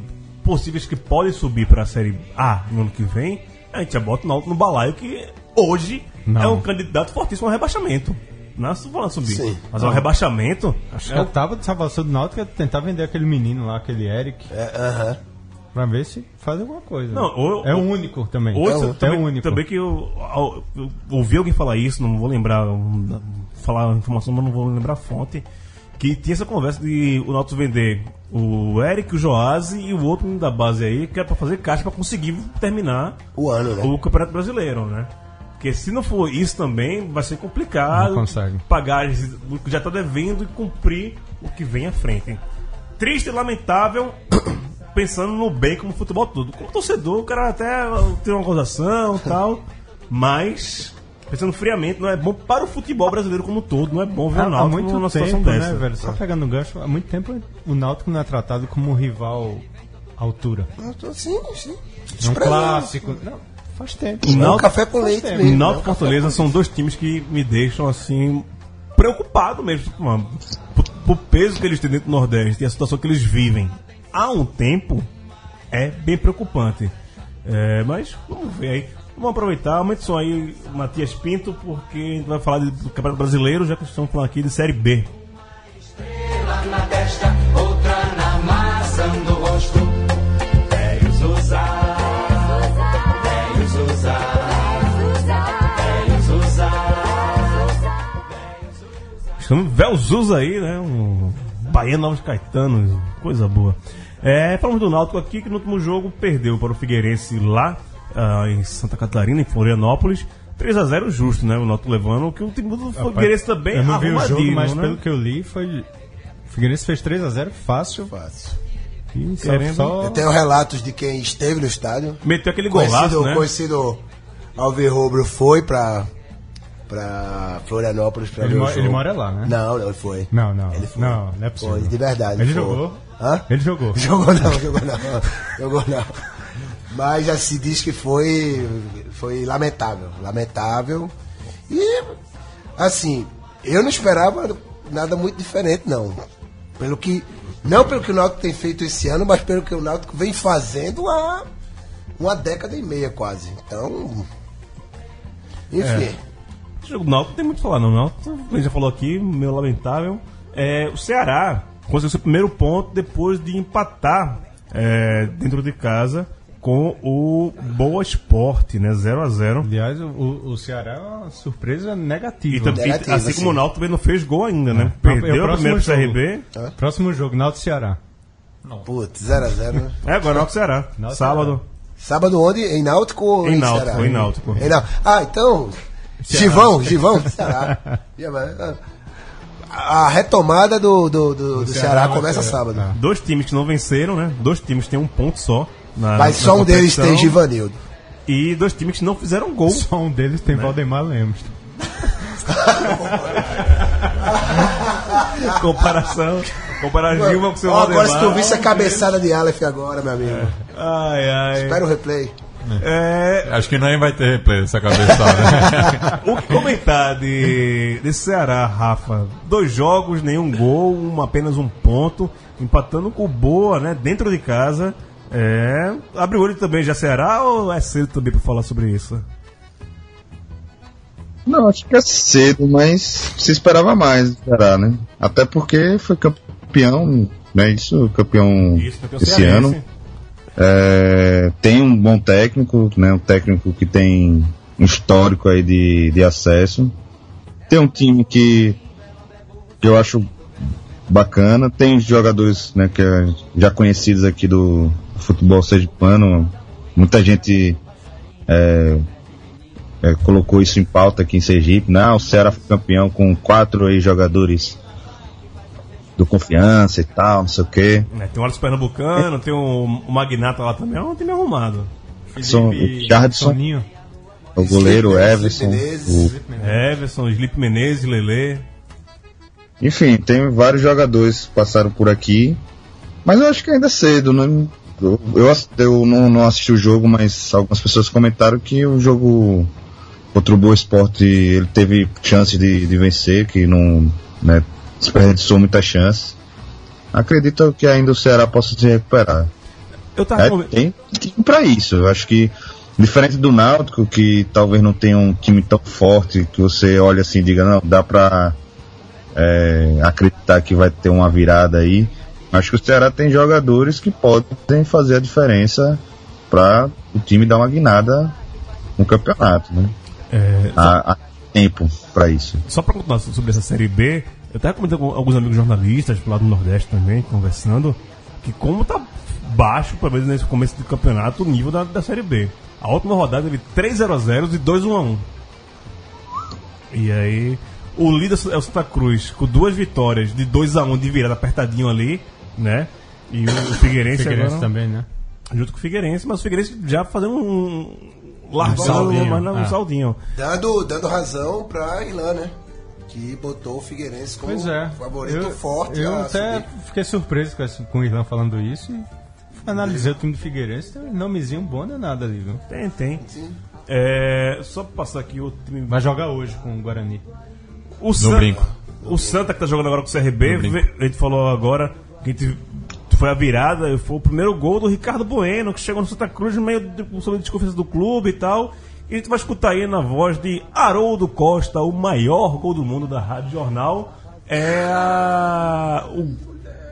possíveis que podem subir para a série A no ano que vem, a gente já bota o Náutico no balaio que hoje Não. é um candidato fortíssimo ao rebaixamento. Não é só falando subir, Sim. mas ao rebaixamento. Acho é que eu tava de salvação do Náutico ia tentar vender aquele menino lá, aquele Eric, É, aham. pra ver se faz alguma coisa. Não, ou- é o único também. Hoje, é, o, também, é o único. Também que eu, eu- eu ouvi alguém falar isso, não vou lembrar, um, falar a informação, mas não vou lembrar a fonte. Que tinha essa conversa de o Náutico vender o Eric, o Joase e o outro da base aí, que era pra fazer caixa pra conseguir terminar O ano, né? o Campeonato Brasileiro, né? Porque se não for isso também, vai ser complicado Não consegue. pagar o que já tá devendo e cumprir o que vem à frente. Triste e lamentável, pensando no bem como futebol todo. Como torcedor, o cara até tem uma gozação e tal, mas pensando friamente, não é bom para o futebol brasileiro como um todo, não é bom ver Há, o há Náutico muito numa situação tempo, dessa. né, velho? Só pegando o gancho, há muito tempo o Náutico não é tratado como um rival à altura. Eu tô- Sim, sim. É um clássico. Não, faz tempo. O É Náutico- café com leite tempo. mesmo. Náutico e né? Um café Fortaleza são dois times que me deixam assim preocupado mesmo, mano, por, por peso que eles têm dentro do Nordeste e a situação que eles vivem há um tempo é bem preocupante. É, mas vamos ver aí. Vamos aproveitar, aumente só aí Matias Pinto, porque a gente vai falar de- do Campeonato Brasileiro, já que estamos falando aqui de Série B. Estamos Velzuz aí, né? Um Bahia Novos Caetanos, coisa boa. É, falamos do Náutico aqui, que no último jogo perdeu para o Figueirense lá ah, em Santa Catarina, em Florianópolis. 3x0 justo, né? O Náutico levando, que o time do Figueirense também Eu não vi o jogo, arrumadinho, mas né? pelo que eu li, foi. O Figueirense fez 3x0 fácil. Fácil. E Querendo- só- Eu tenho relatos de quem esteve no estádio. Meteu aquele golaço, Conhecido, né? conhecido Alvirrubro foi pra, pra Florianópolis pra Ele ver o mo- jogo. ele mora lá, né? Não, não, ele foi. Não, não. Ele foi. Não, não é possível. Foi, de verdade. Ele foi. jogou? Hã? Ele jogou. Jogou não, jogou não. jogou não. Mas já se diz que foi, foi lamentável. Lamentável. E, assim, eu não esperava nada muito diferente, não. Pelo que. Não pelo que o Náutico tem feito esse ano, mas pelo que o Náutico vem fazendo há uma década e meia quase. Então. Enfim. Jogo do Náutico tem muito o que falar, não. O Náutico, a já falou aqui, meu lamentável. É, o Ceará conseguiu seu primeiro ponto depois de empatar é, dentro de casa com o Boa Esporte, né? 0x0. Aliás, o, o- o Ceará é uma surpresa E, negativa. também, Negativo, assim assim. como o Náutico também não fez gol ainda, né? É o Perdeu o próximo primeiro pro jogo. CRB. Próximo jogo, Náutico Ceará. Putz, 0x0. É, agora Náutico e Ceará. Náutico e Sábado. Sábado onde? Em Náutico ou Em em, Náutico, Ceará? em Náutico. Em Nau- Ah, então. Givão, Givão, Ceará. A retomada do, do, do, do Ceará, Ceará começa ser- sábado. Ah. Dois times que não venceram, né? Dois times têm um ponto só. Na, Mas na só um deles tem Givanildo. E dois times que não fizeram gol. Só um deles tem Valdemar Lemos. comparação. Comparar Gilma com o seu Ó, agora se tu Valdemar. visse a cabeçada de Aleph agora, meu amigo. Ai, ai. Espera o replay. É, Acho que nem vai ter replay dessa cabeçada. o que comentar de, desse Ceará, Rafa? Dois jogos, nenhum gol, um, apenas um ponto, empatando com o Boa, né? Dentro de casa. É. Abre o olho também já Ceará ou é cedo também pra falar sobre isso? Não, acho que é cedo, mas se esperava mais Ceará, né? Até porque foi campeão, né? Isso, campeão Isso, campeão esse cearense. ano. É, tem um bom técnico, né? Um técnico que tem um histórico aí de, de acesso. Tem um time que, que eu acho bacana. Tem jogadores né, que é já conhecidos aqui do futebol sergipano. Muita gente é, é, colocou isso em pauta aqui em Sergipe. Né? Ah, o Ceará foi campeão com quatro aí jogadores do confiança e tal, não sei o quê. É, tem o Alisson Pernambucano, tem o, o Magnata lá também, é um time arrumado. São o Soninho. o goleiro Everson, Menezes. o Everson, Felipe Menezes, Lele. Enfim, tem vários jogadores que passaram por aqui, mas eu acho que ainda é cedo, né? Eu, eu, não, não assisti o jogo, mas algumas pessoas comentaram que o jogo contra o Boa Esporte ele teve chance de, de vencer, que não né, desperdiçou muita chance. Acredito que ainda o Ceará possa se recuperar. Eu tava É, tem time pra isso. Eu acho que, diferente do Náutico, que talvez não tenha um time tão forte, que você olha assim e diga, não, dá pra é, acreditar que vai ter uma virada aí. Acho que o Ceará tem jogadores que podem fazer a diferença para o time dar uma guinada no campeonato. Né? É, Há, há tempo para isso. Só pra continuar sobre essa Série B, eu tava comentando com alguns amigos jornalistas lá do Nordeste também, conversando, que como tá baixo, pelo menos nesse começo do campeonato, o nível da, da Série B. A última rodada teve 3 0 0 e 2 1 a 1 E aí, o líder é o Santa Cruz, com duas vitórias de 2 a 1 de virada apertadinho ali, né? E o, o Figueirense, Figueirense agora, também, né? junto com o Figueirense, mas o Figueirense já fazendo um... Um Largando saldinho, mais um ah. saldinho. Dando, dando razão pra Ilan, né? Que botou o Figueirense como Pois é. favorito eu, forte. Eu até subir. fiquei surpreso com, esse, com o Irlan falando isso e analisei o time do Figueirense, tem um nomezinho bom danado ali, viu? Tem, tem. É, só pra passar aqui o time. Vai jogar hoje com o Guarani. O Santa, brinco. o Santa que tá jogando agora com o CRB, No a gente falou agora que foi a virada, foi o primeiro gol do Ricardo Bueno, que chegou no Santa Cruz no meio de, sobre desconfiança do clube e tal. E a gente vai escutar aí na voz de Haroldo Costa, o maior gol do mundo da Rádio Jornal. É a- o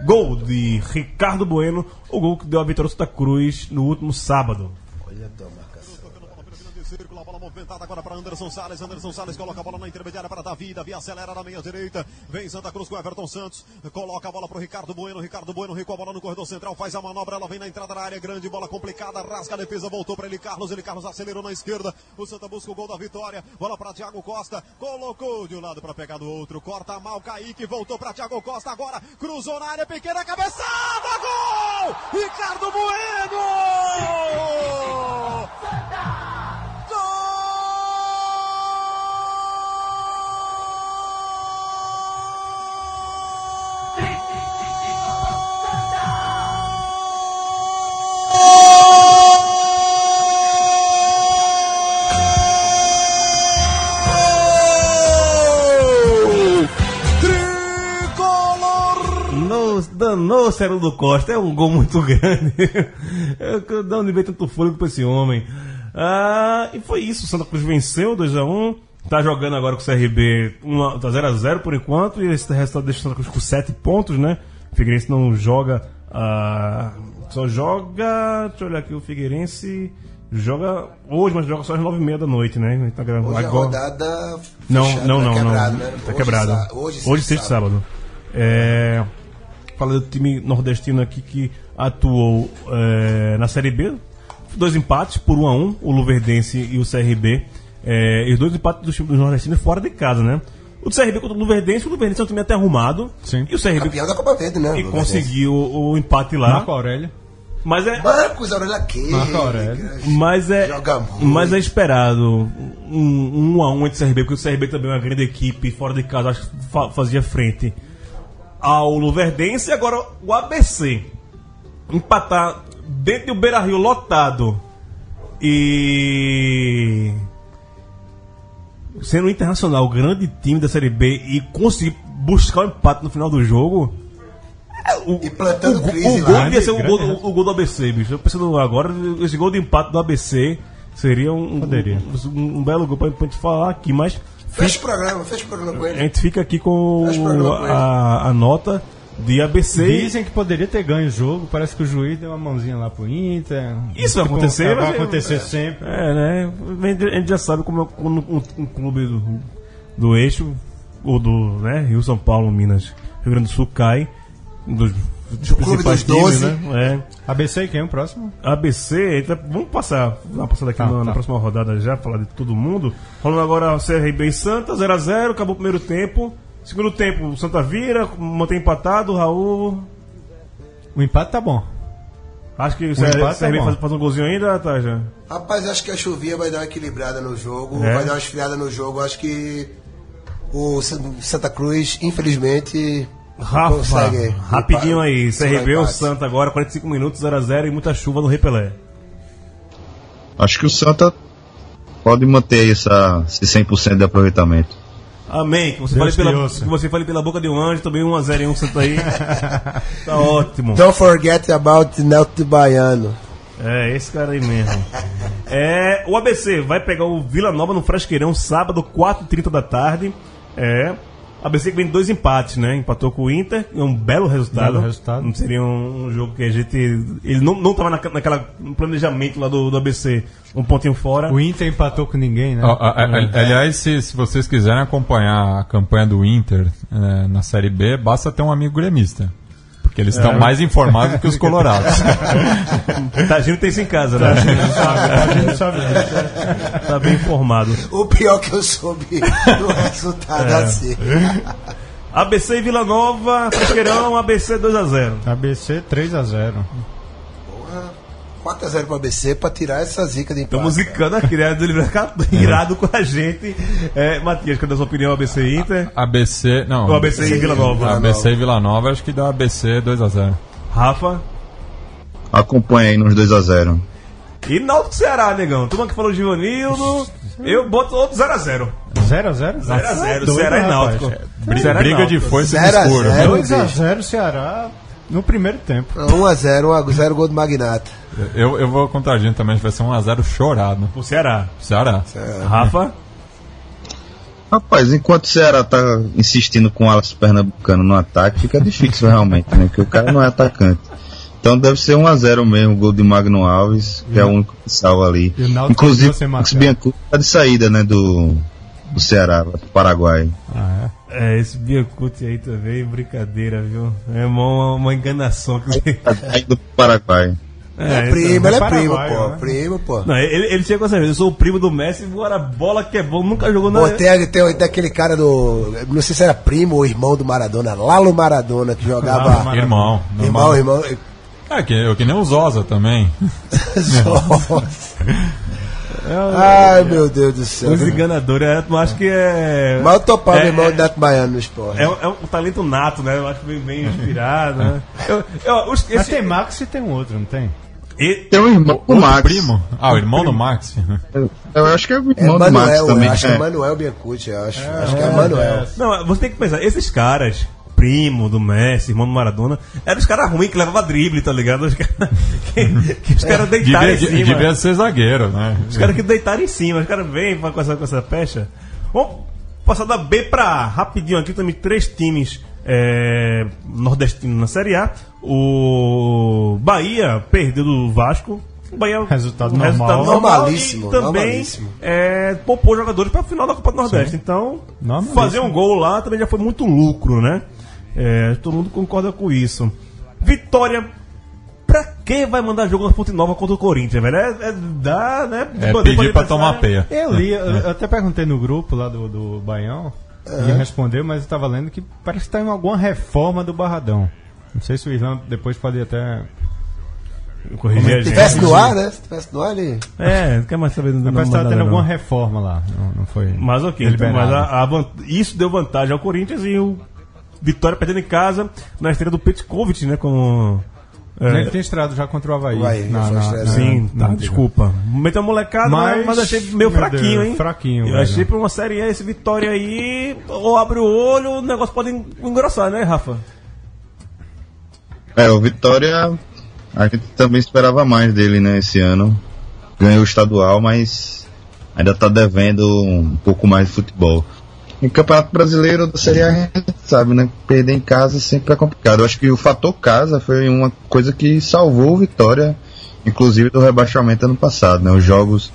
gol de Ricardo Bueno, o gol que deu a vitória ao Santa Cruz no último sábado. Movimentada agora para Anderson Salles. Anderson Salles coloca a bola na intermediária para Davi. Davi acelera na meia direita. Vem Santa Cruz com Everton Santos. Coloca a bola para o Ricardo Bueno. Ricardo Bueno recua a bola no corredor central. Faz a manobra. Ela vem na entrada da área grande. Bola complicada. Rasga a defesa. Voltou para ele Carlos. Ele Carlos acelerou na esquerda. O Santa busca o gol da vitória. Bola para Thiago Costa. Colocou de um lado para pegar do outro. Corta mal. Kaique voltou para Thiago Costa. Agora cruzou na área pequena. Cabeçada. Gol! Ricardo Bueno! No, Haroldo Costa, é um gol muito grande. Eu- De onde veio tanto fôlego pra esse homem? Ah, e foi isso, Santa Cruz venceu 2x1. Tá jogando agora com o CRB, uma- tá 0x0 por enquanto, e esse resultado deixa o Santa Cruz com 7 pontos, né? O Figueirense não joga. ah, só joga. Deixa eu olhar aqui, o Figueirense joga hoje, mas joga só às 9h30 da noite, né? Tá gravando Hoje a agora. rodada Não, fechada, não, tá não, quebrado, não. né? Tá Hoje, quebrado. Hoje, Hoje, sexta e sábado. É, fala do time nordestino aqui que atuou é, na Série B. Dois empates por 1 a 1 o Luverdense e o CRB. É, e os dois empates dos times dos nordestinos fora de casa, né? O CRB contra o Luverdense, o Luverdense é um time até arrumado. Sim. E o CRB Campeão da Copa Verde, né? e Luverdense. conseguiu o, o empate lá. Marco Aurélio. Mas é, Marcos Aurélio aqui. Marco Aurélio. mas é, Joga muito. mas é esperado um, um a um entre o CRB, porque o CRB também é uma grande equipe, fora de casa, acho que fa- fazia frente ao Luverdense. E agora o ABC empatar dentro do Beira Rio lotado e sendo o Internacional o grande time da Série B e conseguir buscar o empate no final do jogo. é, O, E plantando o, go- crise o gol lá. devia ser o gol, do- o gol do ABC, bicho. Eu pensando agora, esse gol de empate do ABC seria um, Poderia. um, um belo gol pra, pra gente falar aqui, mas Fecha o programa, fecha o programa com a ele. gente fica aqui com com a, a nota de ABC. Dizem que poderia ter ganho o jogo, parece que o juiz deu uma mãozinha lá pro Inter. Isso vai acontecer, Vai mas- acontecer sempre. É, né? A gente já sabe como é quando um, um clube do, do eixo, ou do né, Rio, São Paulo, Minas, Rio Grande do Sul cai. Dos Do clube dos 12. né? ABC e quem? O próximo? É. ABC, vai- vamos passar, dar uma passada aqui Tá, na, na tá. próxima rodada já, falar de todo mundo. Falando agora CRB e Santa, 0x0, acabou o primeiro tempo. Segundo tempo, o Santa vira, mantém empatado, o Raul. O empate tá bom. Acho que o tá CRB bom. faz, faz um golzinho ainda, tá já. Rapaz, acho que a chuvinha vai dar uma equilibrada no jogo, É. vai dar uma esfriada no jogo. Acho que o San- Santa Cruz, infelizmente, Rafa, consegue. rapidinho aí, CRB ou. Santa agora, 45 minutos, 0x0 e muita chuva no Repelé. Acho que o Santa pode manter aí essa, esse 100% de aproveitamento. Amém. Que você, Deus fale pela, ouça. que você fale pela boca de um anjo, também 1x0 em um Santo aí. tá ótimo. Don't forget about Nelto Baiano. É, esse cara aí mesmo. É, o ABC vai pegar o Vila Nova no Frasqueirão, sábado, 4h30 da tarde. É. O ABC que vem de dois empates, né? Empatou com o Inter, é um belo resultado. Belo resultado. Não seria um, um jogo que a gente. Ele não, não tava naquela, naquela no planejamento lá do, do ABC, um pontinho fora. O Inter empatou com ninguém, né? Ó, a- a- aliás, se, se vocês quiserem acompanhar a campanha do Inter eh, na Série B, basta ter um amigo gremista. Porque eles estão mais informados que os colorados. Tá, a gente tem isso em casa, né? A gente sabe. tá bem informado. O pior que eu soube do resultado assim. ABC e Vila Nova, Frasqueirão, ABC 2x0. ABC 3x0. 4x0 pro ABC pra tirar essa zica de empate. Estamos zicando aqui, né? Do livro ficar irado com a gente. É, Matias, cadê a sua opinião, ABC e Inter? ABC, não. O ABC e Vila Nova. ABC e Vila Nova, acho que dá ABC 2x0. Rafa. Acompanha aí nos 2x0. E Náutico Ceará, negão. Turma que falou Givanildo. Eu boto outro 0x0. 0x0? 0x0, Ceará e Náutico. Ceará e Briga de foice no 0 a escuro. 0. 2x0 Ceará no primeiro tempo. 1x0, 1x0 gol do Magnata. Eu, eu vou contra a gente também, vai ser 1x0 chorado. O Ceará. Ceará. Rafa. Rapaz, enquanto o Ceará tá insistindo com o Alas Pernambucano no ataque, fica difícil realmente, né? Porque o cara não é atacante. Então deve ser 1x0 mesmo, o gol de Magno Alves, que é o único que salva ali. Inclusive, o Biancucci tá de saída, né, do, do Ceará, do Paraguai. Ah, É, esse Biancuti aí também, brincadeira, viu? É uma, uma enganação. Que... Tá pro Paraguai. É, primo, ele é primo, pô. né? Primo, pô. Não, ele, ele chega com essa vez, eu sou o primo do Messi, agora bola que é bom, nunca jogou na. Pô, tem, tem daquele cara do. Não sei se era primo ou irmão do Maradona, Lalo Maradona, que jogava. Lalo Maradona. Irmão. Irmão, normal. irmão. É, que, que nem o Zosa também. Ai, meu Deus do céu. Os enganadores, é, eu acho que é. Mas eu topava é, irmão é, do Neto Baiano no esporte. é, um- é um talento nato, né? Eu acho vem bem inspirado, né? Eu, eu, os, Mas esse, tem Max e tem um outro, não tem? e- Tem um irmão do Outro Max. primo? Ah, o irmão do Max. Eu, eu acho que é o É irmão do Max Manuel, também. eu acho que é é. Manuel Biancucci, eu acho. acho que é Manuel. Não, você tem que pensar, esses caras, primo do Messi, irmão do Maradona, eram os caras ruins que levavam drible, tá ligado? Os caras que, que os caras deitaram Devia, em cima. devia ser zagueiro, né? Os caras que deitaram em cima, os caras vêm com essa, com essa pecha. Vamos passar da B pra A. Rapidinho aqui também três times é, nordestinos na Série A. O Bahia perdeu do Vasco. O Bahia, Resultado um normal. resultado normal Normalíssimo, e também normalíssimo. é, poupou jogadores para a final da Copa do Nordeste. Então, Normalíssimo. fazer um gol lá também já foi muito lucro, né? É, todo mundo concorda com isso. Vitória. Pra que vai mandar jogo na Fonte Nova contra o Corinthians, velho? É, é dar, né? É pedir pra tomar peia. Eu li, eu, eu até perguntei no grupo lá do, do Baião, e respondeu, mas eu tava lendo que parece que tá em alguma reforma do Barradão. Não sei se o Ivan depois pode até. Corrigir a Se gente. tivesse no ar, né? Se tivesse no ar, ele. É, não quer mais saber do Mas parece que tava tendo alguma reforma lá. Não, não foi. Mas ok, então, mas a- a isso deu vantagem ao Corinthians e o Vitória perdendo em casa na estreia do Petkovic, né? Como. é, Ele tem estrado já contra o Havaí. Já na, na, na- Sim, tá, desculpa. Meteu uma molecada, mas, Mas, achei meio meu fraquinho, Deus, hein? fraquinho, Eu velho. achei pra uma série A esse Vitória aí, ou abre o olho, o negócio pode en- engrossar, né, Rafa? É, o Vitória, a gente também esperava mais dele, né, esse ano. Ganhou o estadual, mas ainda tá devendo um pouco mais de futebol. Em Campeonato Brasileiro da Série A, sabe, né, perder em casa sempre é complicado. Eu acho que o fator casa foi uma coisa que salvou o Vitória, inclusive do rebaixamento ano passado, né, os jogos,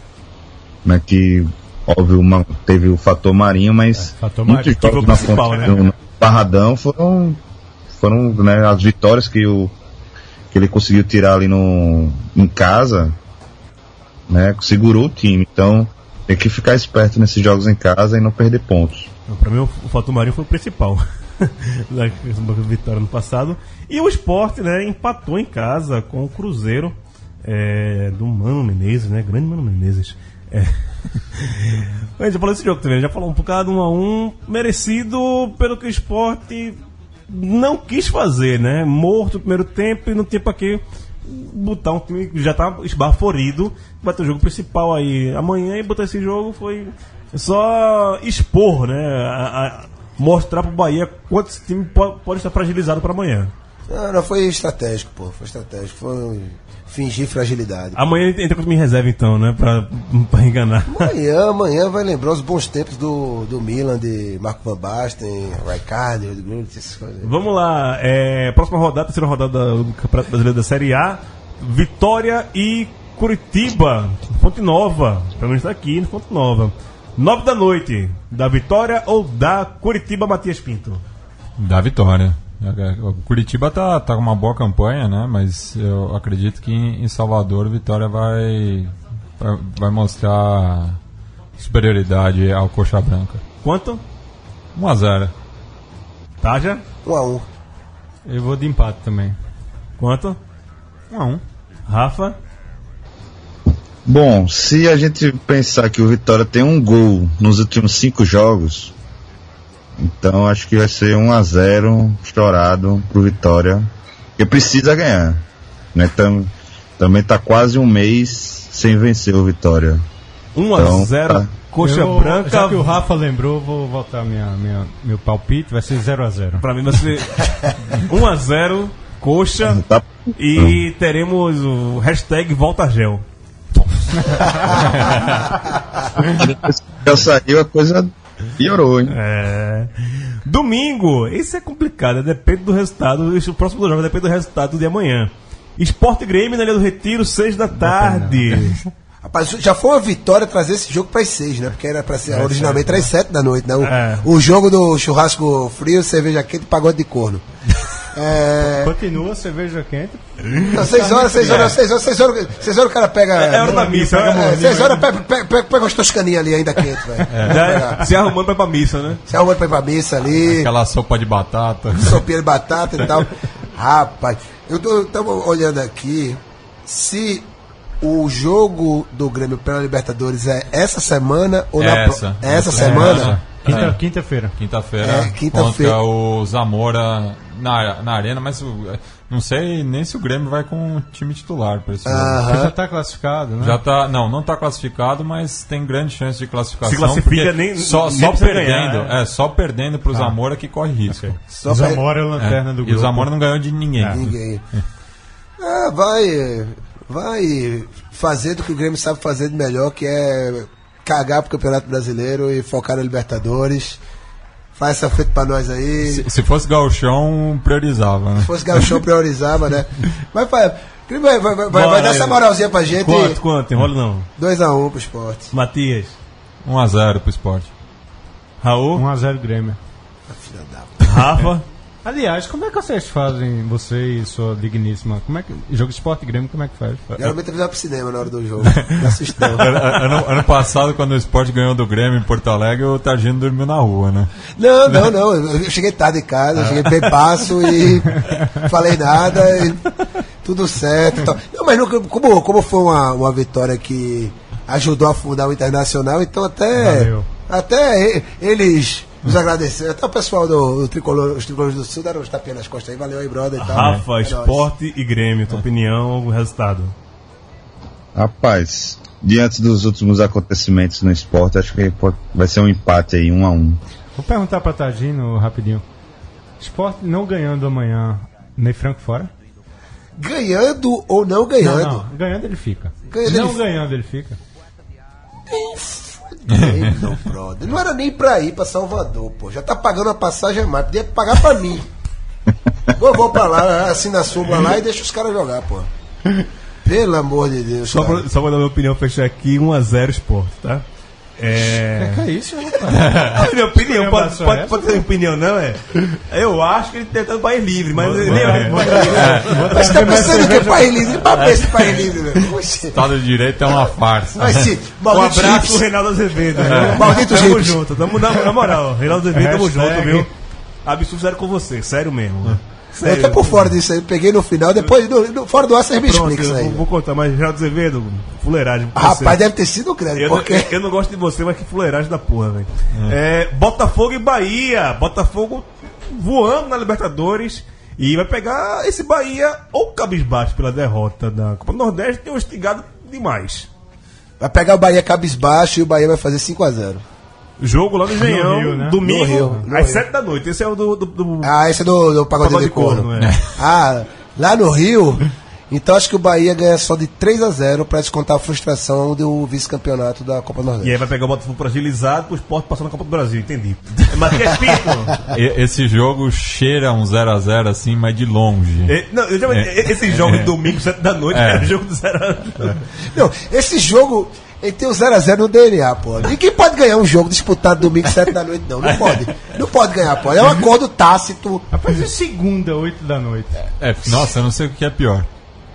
né, que, óbvio, uma- teve o fator Marinho, mas É, fator muitos jogos na fonte, né? no, no Barradão foram foram né, as vitórias que, o, que ele conseguiu tirar ali no, em casa, né, segurou o time. Então tem que ficar esperto nesses jogos em casa e não perder pontos. Pra mim, o, o fator Marinho foi o principal da da vitória no passado. E o esporte, né, empatou em casa com o Cruzeiro é, do Mano Menezes, né? Grande Mano Menezes. É. A gente já falou desse jogo também, já falou um bocado um a um, merecido pelo que o esporte não quis fazer, né? Morto o primeiro tempo e não tinha pra que botar um time que já tá esbaforido, vai ter o jogo principal aí amanhã e botar esse jogo foi só expor, né? A- a- mostrar pro Bahia quanto esse time pode, pode estar fragilizado para amanhã. Não, não foi estratégico, pô. Foi estratégico. Foi fingir fragilidade. Amanhã entra com o time reserva então, né? Pra, pra enganar. Amanhã, amanhã vai lembrar os bons tempos do, do Milan, de Marco Van Basten, Grunit, essas coisas. Vamos lá, é, próxima rodada, terceira rodada do Campeonato Brasileiro da Série A. Vitória e Curitiba, Fonte Nova. Pelo menos tá aqui Fonte Nova. Nove da noite, da Vitória ou da Curitiba Matias Pinto? Da vitória. O Curitiba tá, tá com uma boa campanha, né? Mas eu acredito que em Salvador Vitória vai, vai, vai mostrar superioridade ao Coxa Branca. Quanto? 1 a 0 Taja? Um a um. Eu vou de empate também. Quanto? 1 a 1 Rafa? Bom, se a gente pensar que o Vitória tem um gol nos últimos cinco jogos, então acho que vai ser 1 a 0 estourado pro Vitória, que precisa ganhar. Né? Tam, também tá quase um mês sem vencer o Vitória. 1 a Então, 0 tá. Coxa Eu- Branca. Já que o Rafa lembrou, vou voltar minha, minha, meu palpite, vai ser 0 a 0 Pra mim vai ser 1 a 0 Coxa. Tá? E teremos o hashtag Volta Gel. Já saiu, a coisa piorou, hein? É. Domingo, esse é complicado, depende do resultado. O próximo jogo depende do resultado de amanhã. Esporte Grêmio na Ilha do Retiro, 6 da tarde. Rapaz, já foi uma vitória trazer esse jogo para as seis, né? Porque era para ser originalmente era às sete da noite, né? O, É. o jogo do churrasco frio, cerveja quente e pagode de corno. É. Continua cerveja quente. Não, seis horas, seis horas, seis horas, seis horas, seis horas o cara pega. É, é hora da missa, pega É, seis horas pega, pega, pega, pega umas toscaninhas ali ainda quente, velho. É se arrumando pra ir pra missa, né? Se arrumando pra ir pra missa ali, Aquela sopa de batata. sopinha de batata e tal. Rapaz, eu tô, tamo olhando aqui se o jogo do Grêmio pela Libertadores é essa semana ou na pro- Essa. é essa É, semana? Essa. Quinta, É. Quinta-feira. Quinta-feira É, quinta-feira. contra o Zamora na, na arena, mas o- não sei nem se o Grêmio vai com o time titular para esse jogo. Já tá classificado, né? Já tá, não, não tá classificado, mas tem grande chance de classificação. Se classifica, porque nem- só, nem só perdendo, ganhar, é. é, só perdendo pro Zamora que corre risco. Só o Zamora é a lanterna É, do e grupo. o Zamora não ganhou de ninguém. Ninguém. Ah, vai, vai fazer do que o Grêmio sabe fazer de melhor, que é cagar pro Campeonato Brasileiro e focar na Libertadores. Faz essa frente pra nós aí. Se, se fosse gauchão, priorizava, né? Se fosse Gauchão, priorizava, né? Mas vai, vai, vai, vai, vai dar essa moralzinha pra gente. Quanto, quanto? Enrola não. 2x1 pro esporte. Matias. 1x0 pro esporte. Raul. 1x0 Grêmio. Filha da Rafa. Aliás, como é que vocês fazem, você e sua digníssima? Como é que. Jogo Esporte Grêmio, como é que faz? Geralmente eles vão pro cinema na hora do jogo. Ano, ano passado, quando o esporte ganhou do Grêmio em Porto Alegre, o Targino dormiu na rua, né? Não, não, não. Eu cheguei tarde em casa, eu cheguei bem passo e falei nada e tudo certo. e tal. Não, mas nunca- como, como foi uma, uma vitória que ajudou a fundar o Internacional, então até, Valeu. até eles nos agradeceram. Até o pessoal do, do tricolor, os tricolores do Sul deram uns tapinhas nas costas aí. Valeu aí, brother. E tal. Rafa, É nóis. Esporte e Grêmio. Tua opinião, o resultado. Rapaz, diante dos últimos acontecimentos no esporte, acho que pode- vai ser um empate aí, um a um. Vou perguntar pra Tagino rapidinho. Esporte não ganhando amanhã, Ney Franco fora? Ganhando ou não ganhando? Não, não. Ganhando ele fica. Ganhando não ele- ganhando ele fica. Nem, não, brother. Não era nem pra ir pra Salvador, pô. Já tá pagando a passagem a mais. Podia pagar pra mim. Vou, vou pra lá, assina a súmula lá e deixa os caras jogar, pô. Pelo amor de Deus. Só cara. pra, só pra dar minha opinião, fechar aqui, 1x0 Esporte, tá? É. É isso, A minha opinião, pode, pode, pode ser opinião, não é? Eu acho que ele tenta o país livre, mas nem Mas tá pensando que é país livre? Pra ver esse país livre, velho. Estado de Direito é uma farsa. Vai se. Um abraço, chips. Reinaldo Azevedo. É. Maldito Tamo junto, tamo na, na moral. Reinaldo Azevedo, tamo junto, viu? Absurdo zero com você, sério mesmo. Eu Sério. tô por fora disso aí. Peguei no final, depois, no, no- fora do ar, você me Pronto, explica isso eu aí. vou, contar, mas Reinaldo Azevedo, fuleiragem. Rapaz, deve ter sido grande. Eu, não- porque... eu não gosto de você, mas que fuleiragem da porra, velho. É, Botafogo e Bahia. Botafogo voando na Libertadores e vai pegar esse Bahia ou cabisbaixo pela derrota da Copa do Nordeste, tem um estigado demais. Vai pegar o Bahia cabisbaixo e o Bahia vai fazer 5x0. Jogo lá no Engenhão, Rio, né? domingo, No Rio, no às Rio. 7 da noite. Esse é o do. do, do Ah, esse é do, do Pagode, Pagode de Corno. Corno, é. Ah, lá no Rio, então acho que o Bahia ganha só de 3 a 0 pra descontar a frustração do vice-campeonato da Copa E Nordeste. aí vai pegar o Botafogo fragilizado pro esporte passar na Copa do Brasil, entendi. Matias Pinto. E- Esse jogo cheira um 0x0 assim, mas de longe. É, não, eu já, É. esse jogo de domingo, 7 da noite, É. era jogo do 0 Não, esse jogo, ele tem o 0x0 no DNA, pô. Ninguém pode ganhar um jogo disputado domingo 7 da noite, não. Não pode. Não pode ganhar, pô. É um acordo tácito. Rapaz, é segunda, 8 da noite. É, nossa, eu não sei o que é pior.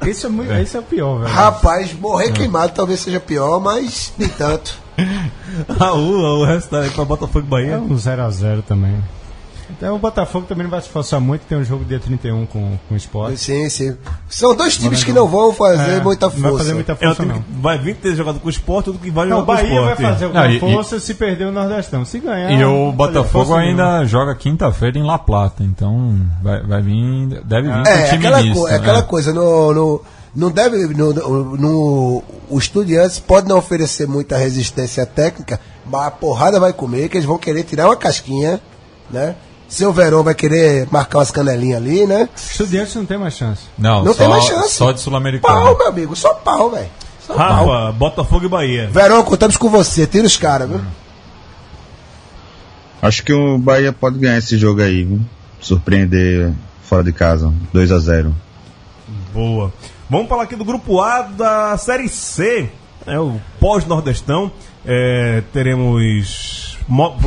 Esse é, muito, esse é o pior, velho. Rapaz, morrer queimado talvez seja pior, mas nem tanto. Raul, o resultado aí pra Botafogo e É Bahia. um 0x0 também. Então o Botafogo também não vai se esforçar muito, tem um jogo dia 31 com, com o Sport. Sim, sim. São dois times que não vão fazer É, muita Não vai força. fazer muita É força, time não. que vai vir ter jogado com o esporte, tudo que vai Não, jogar o com o Bahia vai fazer alguma Não, e- força se perder o Nordestão. Se ganhar. E o Botafogo força ainda nenhuma. joga quinta-feira em La Plata, então vai, vai vir, deve vir com É, time aquela, misto, é aquela coisa, no, no- não deve. No, no, no- o Estudiantes pode não oferecer muita resistência técnica, mas a porrada vai comer, que eles vão querer tirar uma casquinha, né? Seu Verão vai querer marcar umas canelinhas ali, né? Estudiantes não tem mais chance. Não, Não só, tem mais chance. só de Pau, Sul-Americano. meu amigo, só pau, velho. Só pau. Rafa, Botafogo e Bahia. Verão, contamos com você, tira os caras, viu? Acho que o Bahia pode ganhar esse jogo aí, viu? Surpreender fora de casa. 2 a 0 Boa. Vamos falar aqui do grupo A da Série C, é o pós-nordestão. É, teremos. mo-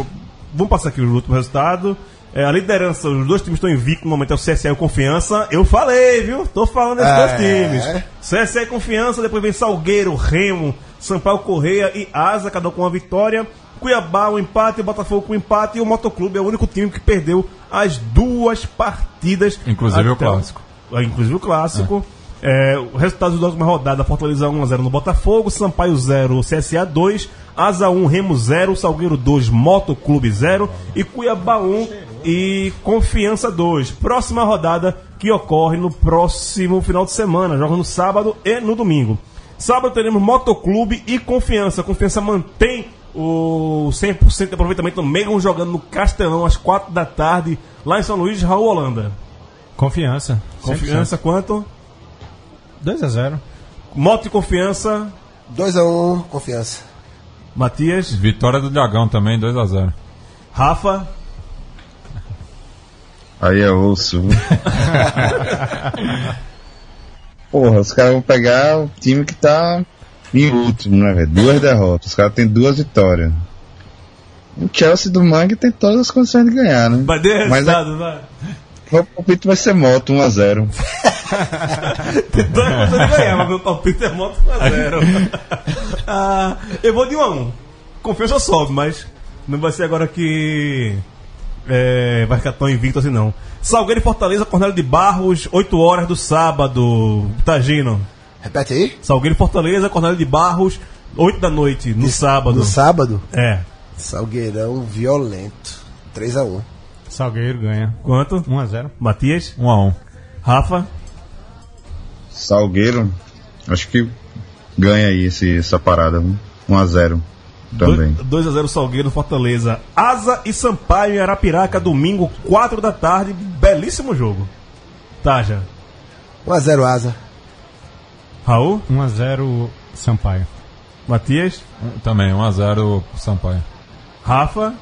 Vamos passar aqui o último resultado. É, a liderança, os dois times estão invictos no momento, é o CSA e o Confiança. Eu falei, viu? Tô falando desses É. dois times. CSA e Confiança, depois vem Salgueiro, Remo, Sampaio Correia e Asa, cada um com uma vitória. Cuiabá, um empate, Botafogo com um empate e o Motoclube é o único time que perdeu as duas partidas. Inclusive o clássico. ah, Inclusive o clássico. É, o resultado da última rodada: Fortaleza 1x0 no Botafogo, Sampaio 0, CSA 2, Asa 1, Remo 0, Salgueiro 2, Motoclube 0 e Cuiabá 1 e Confiança 2. Próxima rodada que ocorre no próximo final de semana, joga no sábado e no domingo. Sábado teremos Motoclube e Confiança. Confiança mantém o 100% de aproveitamento no Megan jogando no Castelão às 4 da tarde, lá em São Luís, Raul Holanda. Confiança. Confiança quanto? 2x0. Moto e confiança, 2x1, confiança. Matias, Vitória do Dragão também, 2x0. Rafa, Aí é osso. Porra, os caras vão pegar o time que tá em último, né, velho? Duas derrotas. Os caras têm duas vitórias. O Chelsea do Mangue tem todas as condições de ganhar, né? vai ter Mas é- resultado, vai. o palpite vai ser moto, 1x0. Tem dois pontos de ganhar, mas meu palpite é moto 1x0. ah, eu vou de 1 a 1 Confiança sobe, mas não vai ser agora que é, vai ficar tão invicto assim não. Salgueiro e Fortaleza, Cornélio de Barros, 8 horas do sábado. Tagino. Repete aí. Salgueiro e Fortaleza, Cornélio de Barros, 8 da noite, no sábado. No sábado, É. Salgueirão violento. 3x1. Salgueiro ganha. Quanto? 1x0. Matias? 1x1. Rafa? Salgueiro, acho que ganha aí esse, essa parada, viu? 1x0 também. 2x0 Salgueiro, Fortaleza. Asa e Sampaio em Arapiraca, domingo, 4 da tarde. Belíssimo jogo. Taja. 1x0 asa. Raul? 1x0 Sampaio. Matias? Um- Também, 1x0 Sampaio. Rafa?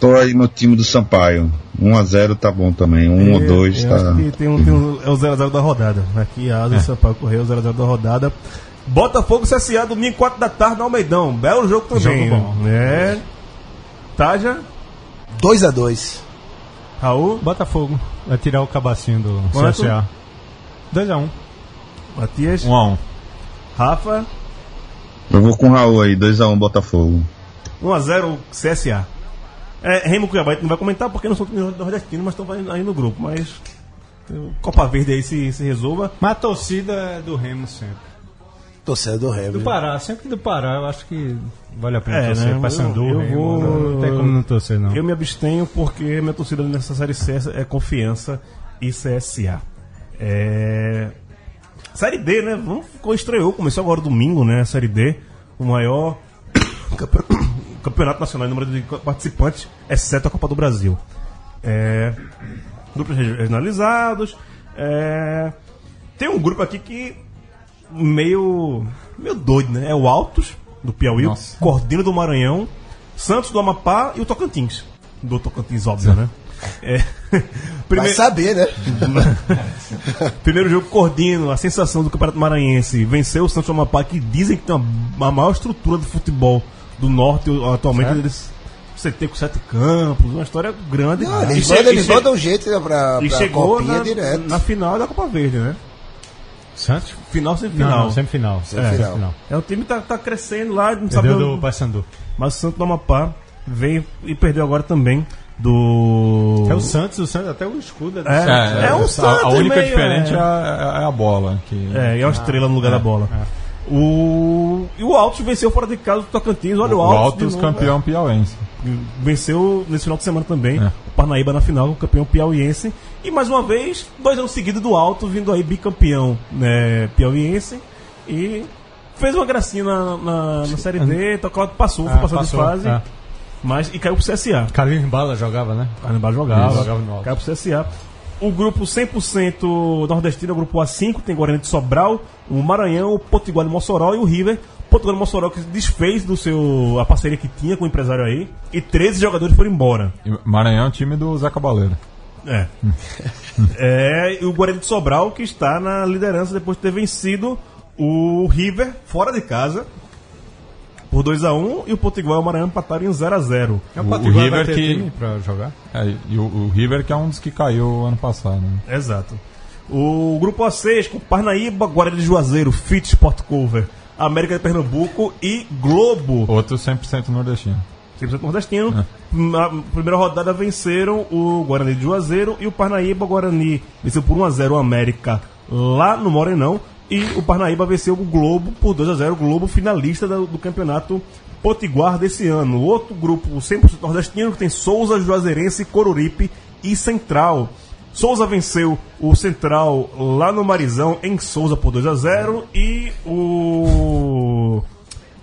Tô aí no time do Sampaio. 1x0 tá bom também. 1 ou 2 Eu tá. acho que tem um, tem um- é o 0x0 da rodada. Aqui, Asa e Sampaio correu, o 0x0 da rodada. Botafogo CSA, domingo, 4 da tarde, no Almeidão. Belo jogo também. Jogo bom. É. Taja? 2x2. Raul? Botafogo. Vai tirar o cabacinho do Quanto? CSA. 2x1. Matias? 1x1. Rafa? Eu vou com o Raul aí, 2x1 Botafogo. 1x0 CSA. É, Remo e Cuiabá a gente não vai comentar porque não são nordestinos, mas estão aí no grupo. Mas o Copa Verde aí se, se resolva. Mas a torcida é do Remo sempre. Torcedor do Remo. Do Pará, sempre do Pará, eu acho que vale a pena É, torcer. né? Paysandu, Eu- eu Remo, vou- Não tem como não torcer, não. Eu me abstenho porque minha torcida nessa série C é confiança e CSA. É... Série D, né? Vamos, estreou, começou agora domingo, né? A Série D, o maior campe- campeonato nacional em número de participantes, exceto a Copa do Brasil. É... Grupos regionalizados. É... Tem um grupo aqui que meio meio doido, né? É o Altos do Piauí, Nossa. o Cordino do Maranhão, Santos do Amapá e o Tocantins. Do Tocantins, óbvio, né? É. Vai Primeiro, saber, né? primeiro jogo Cordino, a sensação do Campeonato Maranhense, venceu o Santos do Amapá, que dizem que tem uma, a maior estrutura do futebol do Norte atualmente. Eles CT com sete campos, uma história grande. Não, E eles mandam, e eles mandam um jeito né, pra, e pra chegou copinha na, direto. na final da Copa Verde, né? Santos? Final sem Não, final. não, sempre final. Sempre final. final. É, o time tá, tá crescendo lá, não sabe Perdeu onde- do Paysandu. Mas o Santos do Amapá veio e perdeu agora também do. É o Santos, o Santos, até o escudo é do É, Santos. é um a- Santos A única meio, diferente é. é, a, é a bola. Que, É, e é uma estrela no lugar é, da bola. O... E o Altos venceu fora de casa do Tocantins. Olha o, O Altos. Altos de novo, campeão piauense. Venceu nesse final de semana também. É. O Parnaíba na final, o campeão piauiense. E mais uma vez, dois anos seguidos do Alto, vindo aí bicampeão né, piauiense. E fez uma gracinha na, na, na Série D. Tocou, passou, foi Ah, passando passou, de fase. é. Mas, e caiu pro CSA. Carlinhos Bala jogava, né? Carnaval jogava, Isso, jogava no Alto. caiu pro CSA. O grupo 100% nordestino é o grupo A5, tem Guarani de Sobral, o Maranhão, o Potiguar de Mossoró e o River. De Mossoró que se desfez do seu, a parceria que tinha com o empresário aí, e 13 jogadores foram embora. E Maranhão é o time do Zé Cabaleiro. É. é, e o Guarani de Sobral que está na liderança depois de ter vencido o River fora de casa por 2x1 e o Potiguar e o Maranhão empataram em 0x0. É O- o vai River que- time pra jogar? É, e o, o River que é um dos que caiu ano passado. Né? Exato. O grupo A6 com Parnaíba, Guarani de Juazeiro, Fit Sport Cover, América de Pernambuco e Globo. Outro 100% nordestino. 100% nordestino. Na primeira rodada venceram o Guarani de Juazeiro e o Parnaíba. O Guarani venceu por 1x0 o América lá no Morenão. E o Parnaíba venceu o Globo por 2x0. O Globo finalista do, do campeonato Potiguar desse ano. Outro grupo 100% nordestino que tem Souza, Juazeirense, Coruripe e Central. Souza venceu o Central lá no Marizão em Souza por 2x0 e o.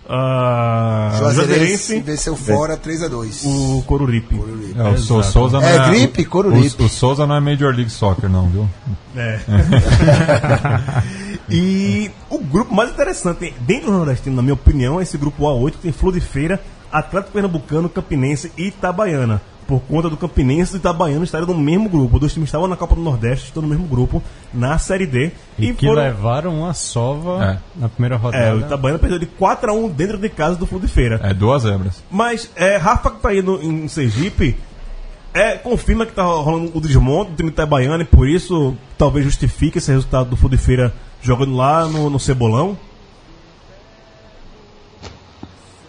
ah, Juazeirense venceu fora 3x2. o Coruripe. É, o Sou- Souza não É gripe, Coruripe. O, o Souza não é Major League Soccer, não, viu? É. e o grupo mais interessante dentro do Nordestino, na minha opinião, é esse grupo A8 que tem Flor de Feira, Atlético Pernambucano, Campinense e Itabaiana. Por conta do Campinense e Itabaiana estarem no mesmo grupo. Os dois times estavam na Copa do Nordeste, estão no mesmo grupo, na Série D. E, que foram- levaram uma sova É. na primeira rodada. É, o Itabaiana perdeu de 4x1 dentro de casa do Flor de Feira. É duas zebras. Mas é, Rafa que tá aí no, em Sergipe é, confirma que tá rolando o desmonte do time Itabaiana e por isso talvez justifique esse resultado do Fundo de Feira jogando lá no, no Cebolão.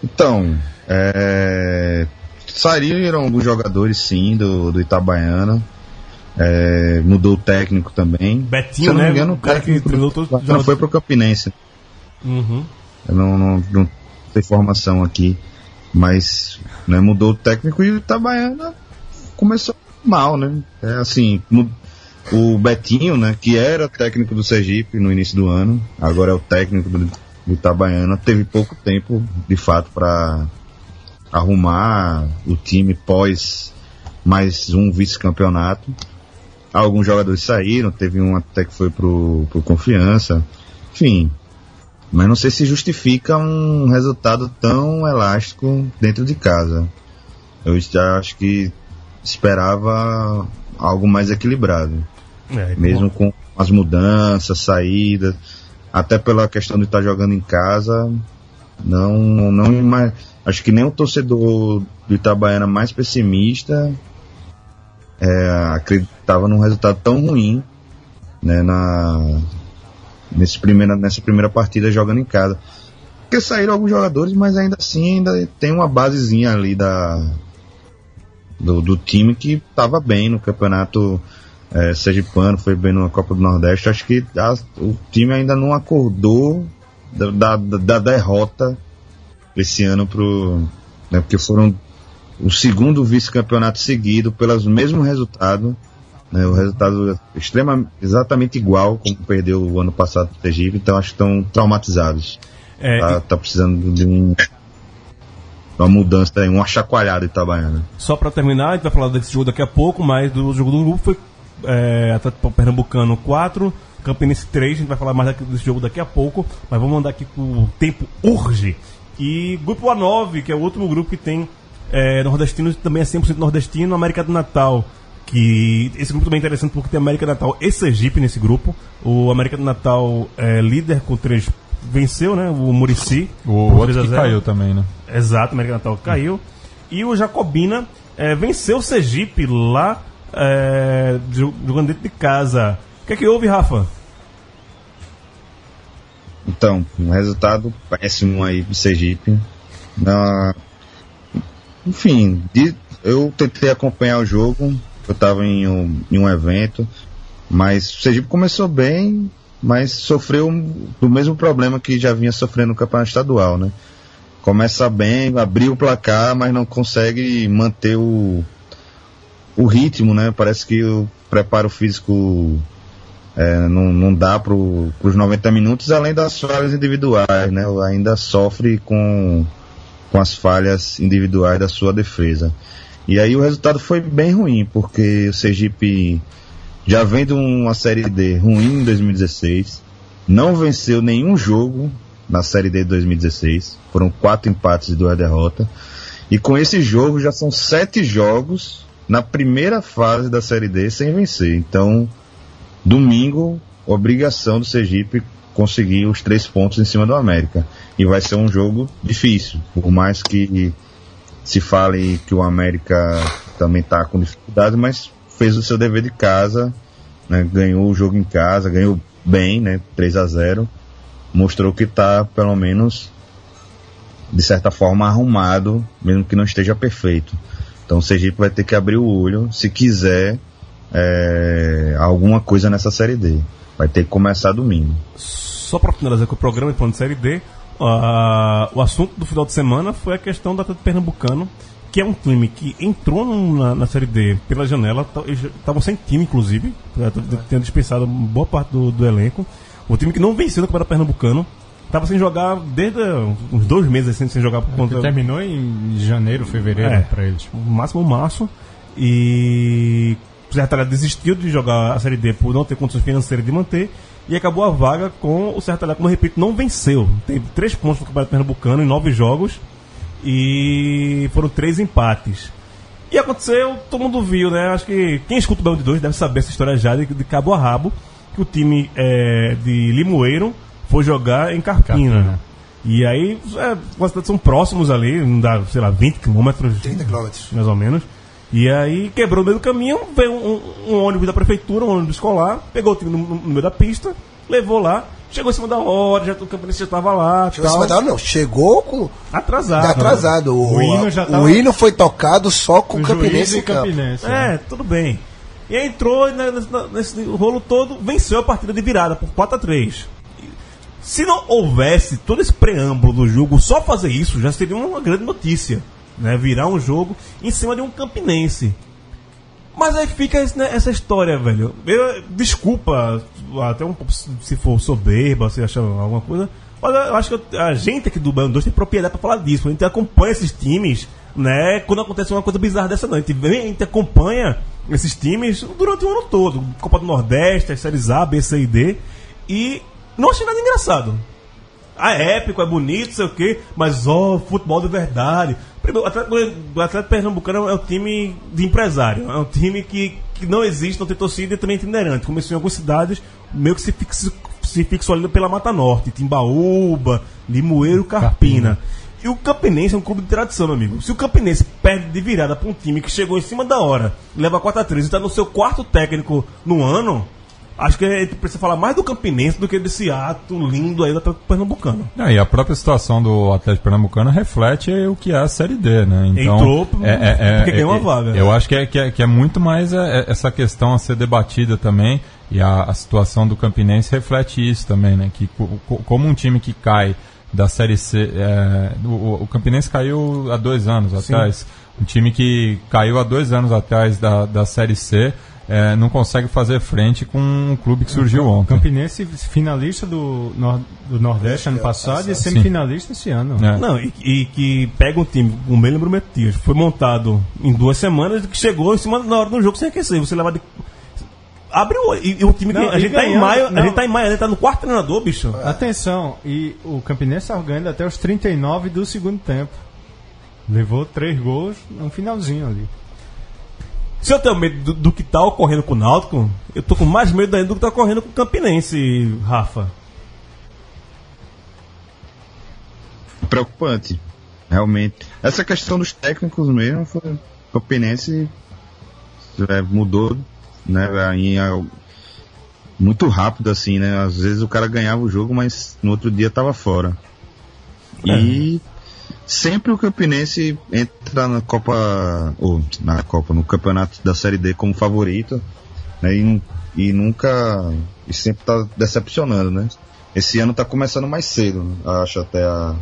Então, é, saíram alguns jogadores sim do, do Itabaiana. É, mudou o técnico também. Betinho, Se eu não né? me engano, O cara que treinou do todos os Itabaiana jogadores. foi pro Campinense. Uhum. Eu não, não, não tenho informação aqui. Mas né, mudou o técnico e o Itabaiana começou mal, né? É assim, o Betinho, né, que era técnico do Sergipe no início do ano, agora é o técnico do, do Itabaiana, teve pouco tempo, de fato, para arrumar o time pós mais um vice-campeonato. Alguns jogadores saíram, teve um até que foi pro, pro Confiança. Enfim, mas não sei se justifica um resultado tão elástico dentro de casa. Eu já acho que esperava algo mais equilibrado. É, Mesmo com as mudanças, saídas, até pela questão de estar jogando em casa, não, não acho que nem o torcedor do Itabaiana mais pessimista é, acreditava num resultado tão ruim né, na, nesse primeira, nessa primeira partida jogando em casa. Porque saíram alguns jogadores, mas ainda assim ainda tem uma basezinha ali da, do, do time que estava bem no campeonato é, Sergipano, foi bem na Copa do Nordeste. Acho que a- o time ainda não acordou da, da, da derrota esse ano pro. Né, porque foram o segundo vice-campeonato seguido pelos mesmos resultados. Né, o resultado extrema, exatamente igual como perdeu o ano passado pro Sergipe, então acho que estão traumatizados. É, tá, tá precisando de um, uma mudança, aí, uma chacoalhada Itabaiana. Só pra terminar, a gente vai falar desse jogo daqui a pouco, mas do jogo do grupo foi é, Atlético Pernambucano 4, Campinense 3, a gente vai falar mais desse jogo daqui a pouco, mas vamos mandar aqui que o tempo urge. E grupo A9, que é o último grupo que tem é, nordestino, também é 100% nordestino, América do Natal, que esse grupo também é interessante porque tem América do Natal e Sergipe nesse grupo. O América do Natal é líder com 3 venceu, né? O Murici. O outro 3 a que 0. caiu também, né? Exato, América Natal caiu. E o Jacobina eh, venceu o Sergipe lá, jo- jogando dentro de casa. O que é que houve, Rafa? Então, um resultado péssimo aí pro Sergipe. Na... Enfim, de- eu tentei acompanhar o jogo, eu estava em um, em um evento, mas o Sergipe começou bem, mas sofreu do mesmo problema que já vinha sofrendo no campeonato estadual, né? Começa bem, abriu o placar, mas não consegue manter o, o ritmo, né? Parece que o preparo físico é, não, não dá para os 90 minutos, além das falhas individuais, né? Ainda sofre com, com as falhas individuais da sua defesa. E aí o resultado foi bem ruim, porque o Sergipe já vem de uma Série D ruim em 2016, não venceu nenhum jogo na Série D de 2016, foram quatro empates e duas derrotas, e com esse jogo já são sete jogos na primeira fase da Série D sem vencer. Então, domingo, obrigação do Sergipe conseguir os três pontos em cima do América. E vai ser um jogo difícil, por mais que se fale que o América também está com dificuldade, mas fez o seu dever de casa, né, ganhou o jogo em casa, ganhou bem, né, 3 a 0 mostrou que está pelo menos de certa forma arrumado, mesmo que não esteja perfeito. Então o Sergipe vai ter que abrir o olho se quiser é, alguma coisa nessa série D. Vai ter que começar domingo. Só para finalizar com o programa, falando de Série D, ah, o assunto do final de semana foi a questão do Atlético Pernambucano, que é um time que entrou na, na Série D pela janela, tá- estavam sem time, inclusive, tá- tá- tendo dispensado boa parte do, do elenco. O time que não venceu no Campeonato Pernambucano, estava sem jogar desde ah, uns dois meses assim, sem jogar por conta. Terminou em janeiro, fevereiro É. pra eles. No máximo março. E o Serra Talhada desistiu de jogar a Série D por não ter condições financeiras de manter. E acabou a vaga com o Serra Talhada, como eu repito, não venceu. Teve três pontos no Campeonato Pernambucano em nove jogos. E foram três empates. E aconteceu, todo mundo viu, né? Acho que quem escuta o Belo de Dois deve saber essa história já de, de cabo a rabo. Que o time é, de Limoeiro foi jogar em Carpina. Carpina. E aí, é, são próximos ali, não dá, sei lá, 20 quilômetros. 30 quilômetros. Mais ou menos. E aí quebrou no meio do caminho, veio um, um- um ônibus da prefeitura, um ônibus escolar, pegou o time no, no meio da pista, levou lá, chegou em cima da hora, já, o campeonato já estava lá. Chegou em tal. cima da hora, não. Chegou com. Atrasado. atrasado. O, O hino já o tava- hino foi tocado só com o O Campinense e em campo. Campinense. É, tudo bem. E entrou né, nesse, nesse rolo todo, venceu a partida de virada por 4 a 3 Se não houvesse todo esse preâmbulo do jogo, só fazer isso já seria uma grande notícia. Né? Virar um jogo em cima de um campinense. Mas aí fica né, essa história, velho. Eu- desculpa, até um pouco se for soberba, se achar alguma coisa. Mas eu acho que a gente aqui do Bando 2 tem propriedade pra falar disso. A gente acompanha esses times, né? Quando acontece uma coisa bizarra dessa, não. A gente, vem, a gente acompanha esses times durante o ano todo. Copa do Nordeste, as séries A, B, C e D. E não achei nada engraçado. Ah, é épico, é bonito, sei o quê, mas ó, futebol de verdade. Primeiro, o Atlético, o Atlético Pernambucano é um time de empresário, é um time que, que não existe, não tem torcida e também é itinerante. Começou em algumas cidades, meio que se, fix, se fixou ali pela Mata Norte, Timbaúba, Limoeiro, Carpina. E o Campinense é um clube de tradição, meu amigo. Se o Campinense perde de virada para um time que chegou em cima da hora, leva 4 a 3 e está no seu quarto técnico no ano, Acho que a gente precisa falar mais do Campinense do que desse ato lindo aí do Atlético Pernambucano. Não, e a própria situação do Atlético Pernambucano reflete o que é a Série D, né? Então, Entrou porque ganhou uma é- vaga. Eu acho que é, que é, que é muito mais é, é, essa questão a ser debatida também. E a, a situação do Campinense reflete isso também, né? Que co- co- como um time que cai da Série C. é, o, o Campinense caiu há dois anos atrás. Um time que caiu há dois anos atrás da, da Série C. é, não consegue fazer frente com um clube que surgiu ontem. Campinense finalista do, Nor- do Nordeste ano passado e semifinalista esse ano. É. Não, e, e que pega um time, o meio lembro Metias, foi montado em duas semanas, que chegou em cima na hora do jogo sem aquecer. Você leva de. Abre o olho. E, e o time que. Não, a e gente tá em ganhando, maio, a não. gente tá em maio, a gente tá no quarto treinador, bicho. Atenção, e o Campinense estava ganhando até os 39 do segundo tempo. Levou três gols no finalzinho ali. Se eu tenho medo do, do que tá ocorrendo com o Náutico, eu tô com mais medo ainda do que tá ocorrendo com o Campinense, Rafa. preocupante. Realmente. Essa questão dos técnicos mesmo foi. O Campinense é, mudou, né? Em, al- muito rápido, assim, né? Às vezes o cara ganhava o jogo, mas no outro dia tava fora. E sempre o Campinense entra na Copa. Ou na Copa, no campeonato da Série D como favorito. Né, e, e nunca. E sempre tá decepcionando, né? Esse ano tá começando mais cedo, acho até a,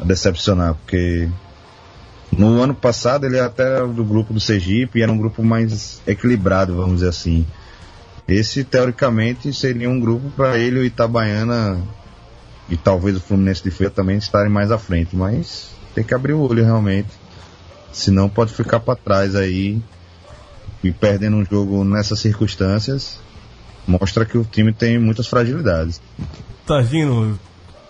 a decepcionar, porque no ano passado ele até do grupo do Sergipe e era um grupo mais equilibrado, vamos dizer assim. Esse teoricamente seria um grupo para ele, o Itabaiana e talvez o Fluminense de Feira também estarem mais à frente, mas tem que abrir o olho realmente. Senão pode ficar para trás aí e perdendo um jogo nessas circunstâncias mostra que o time tem muitas fragilidades. Tagino,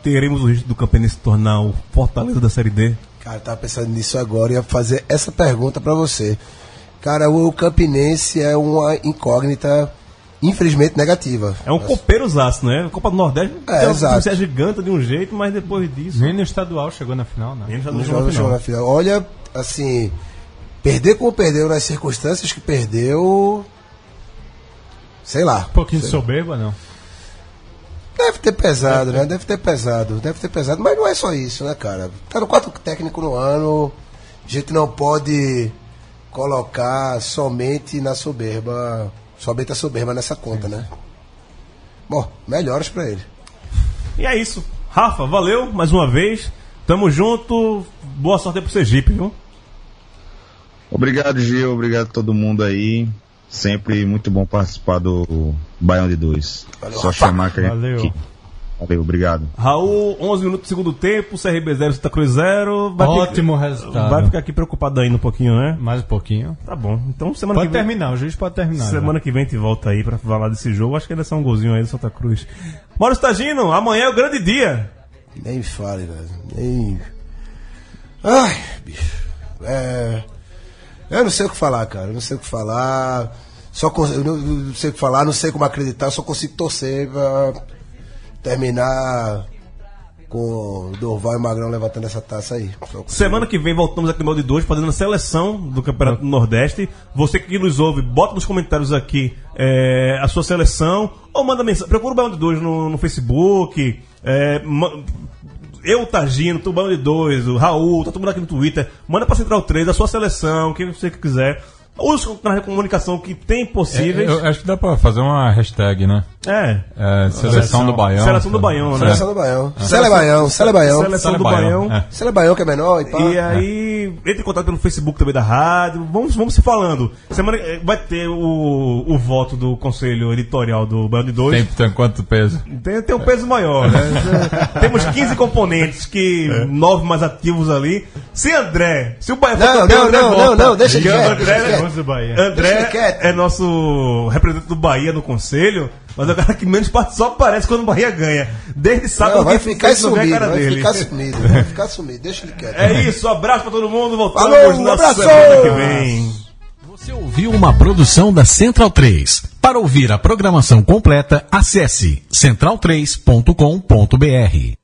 teremos o risco do Campinense se tornar o Fortaleza da Série D? Cara, eu tava pensando nisso agora e ia fazer essa pergunta pra você. Cara, o Campinense é uma incógnita, infelizmente, negativa. É um copeirozaço, né? Copa do Nordeste É, um exato. agiganta de um jeito, mas depois disso. Nem no estadual chegou na final, né? Não joga, jogou chegou na final. Olha, assim, perder como perdeu nas circunstâncias que perdeu. Sei lá. Um pouquinho de soberba, não. Deve ter pesado, né? Deve ter pesado, deve ter pesado. Mas não é só isso, né, cara? Tá no quarto técnico no ano. A gente não pode colocar somente na soberba. Somente a soberba nessa conta, né? Bom, melhoras pra ele. E é isso. Rafa, valeu mais uma vez. Tamo junto. Boa sorte aí pro Sergipe, viu? Obrigado, Gil. Obrigado a todo mundo aí. Sempre muito bom participar do Baião de Dois. Só chamar que a gente. Valeu. que- Valeu, obrigado. Raul, 11 minutos do segundo tempo, CRB 0, Santa Cruz 0. Vai Ótimo ficar- resultado. Vai ficar aqui preocupado ainda um pouquinho, né? Mais um pouquinho. Tá bom. Então semana Pode que vem. terminar, o juiz pode terminar. Semana que vem a gente volta aí pra falar desse jogo. Acho que ainda é só um golzinho aí do Santa Cruz. Mauro Stagino, amanhã é o grande dia. Nem fale, velho. Nem. Ai, bicho. É. Eu não sei o que falar, cara. Eu não sei o que falar. Só eu não, eu não sei o que falar, não sei como acreditar, eu só consigo torcer pra terminar com Dorval e Magrão levantando essa taça aí. Semana que vem voltamos aqui no de Dois fazendo a seleção do Campeonato do Nordeste. Você que nos ouve, bota nos comentários aqui é, a sua seleção ou manda mensagem. Procura o Baião de Dois no, no Facebook. é, eu, o Tagino, o Tubarão de Dois, o Raul, tá todo mundo aqui no Twitter. Manda pra Central 3 a sua seleção, quem você quiser. Os canais de comunicação que tem possíveis. É, eu acho que dá pra fazer uma hashtag, né? É. É, seleção do Baião. Seleção do Baião, né? Seleção do Baião. Sele Baião, Sele Baião. Seleção do Baião, Baião. é. Sele Baião que é menor e pá. E aí, entre em contato pelo Facebook também da rádio. Vamos, vamos se falando. Semana eh, vai ter o, o voto do Conselho Editorial do Baiano de Dois. Tem, tem quanto peso? Tem, tem um peso maior, né? Temos 15 componentes, que nove mais ativos ali. Se André, se o Bahia for Não, campeão, não, André não, não, não, deixa quieto, André, deixa quieto. Vamos do Bahia. André é nosso representante do Bahia no Conselho, mas é o cara que menos parte só aparece quando o Bahia ganha. Desde sábado Não, vai que ficar sumido, vai dele. ficar sumido, vai ficar sumido, deixa ele quieto. É isso, abraço pra todo mundo, voltamos Falou, um na abraço! semana que vem. Você ouviu uma produção da Central 3. Para ouvir a programação completa, acesse central3.com.br.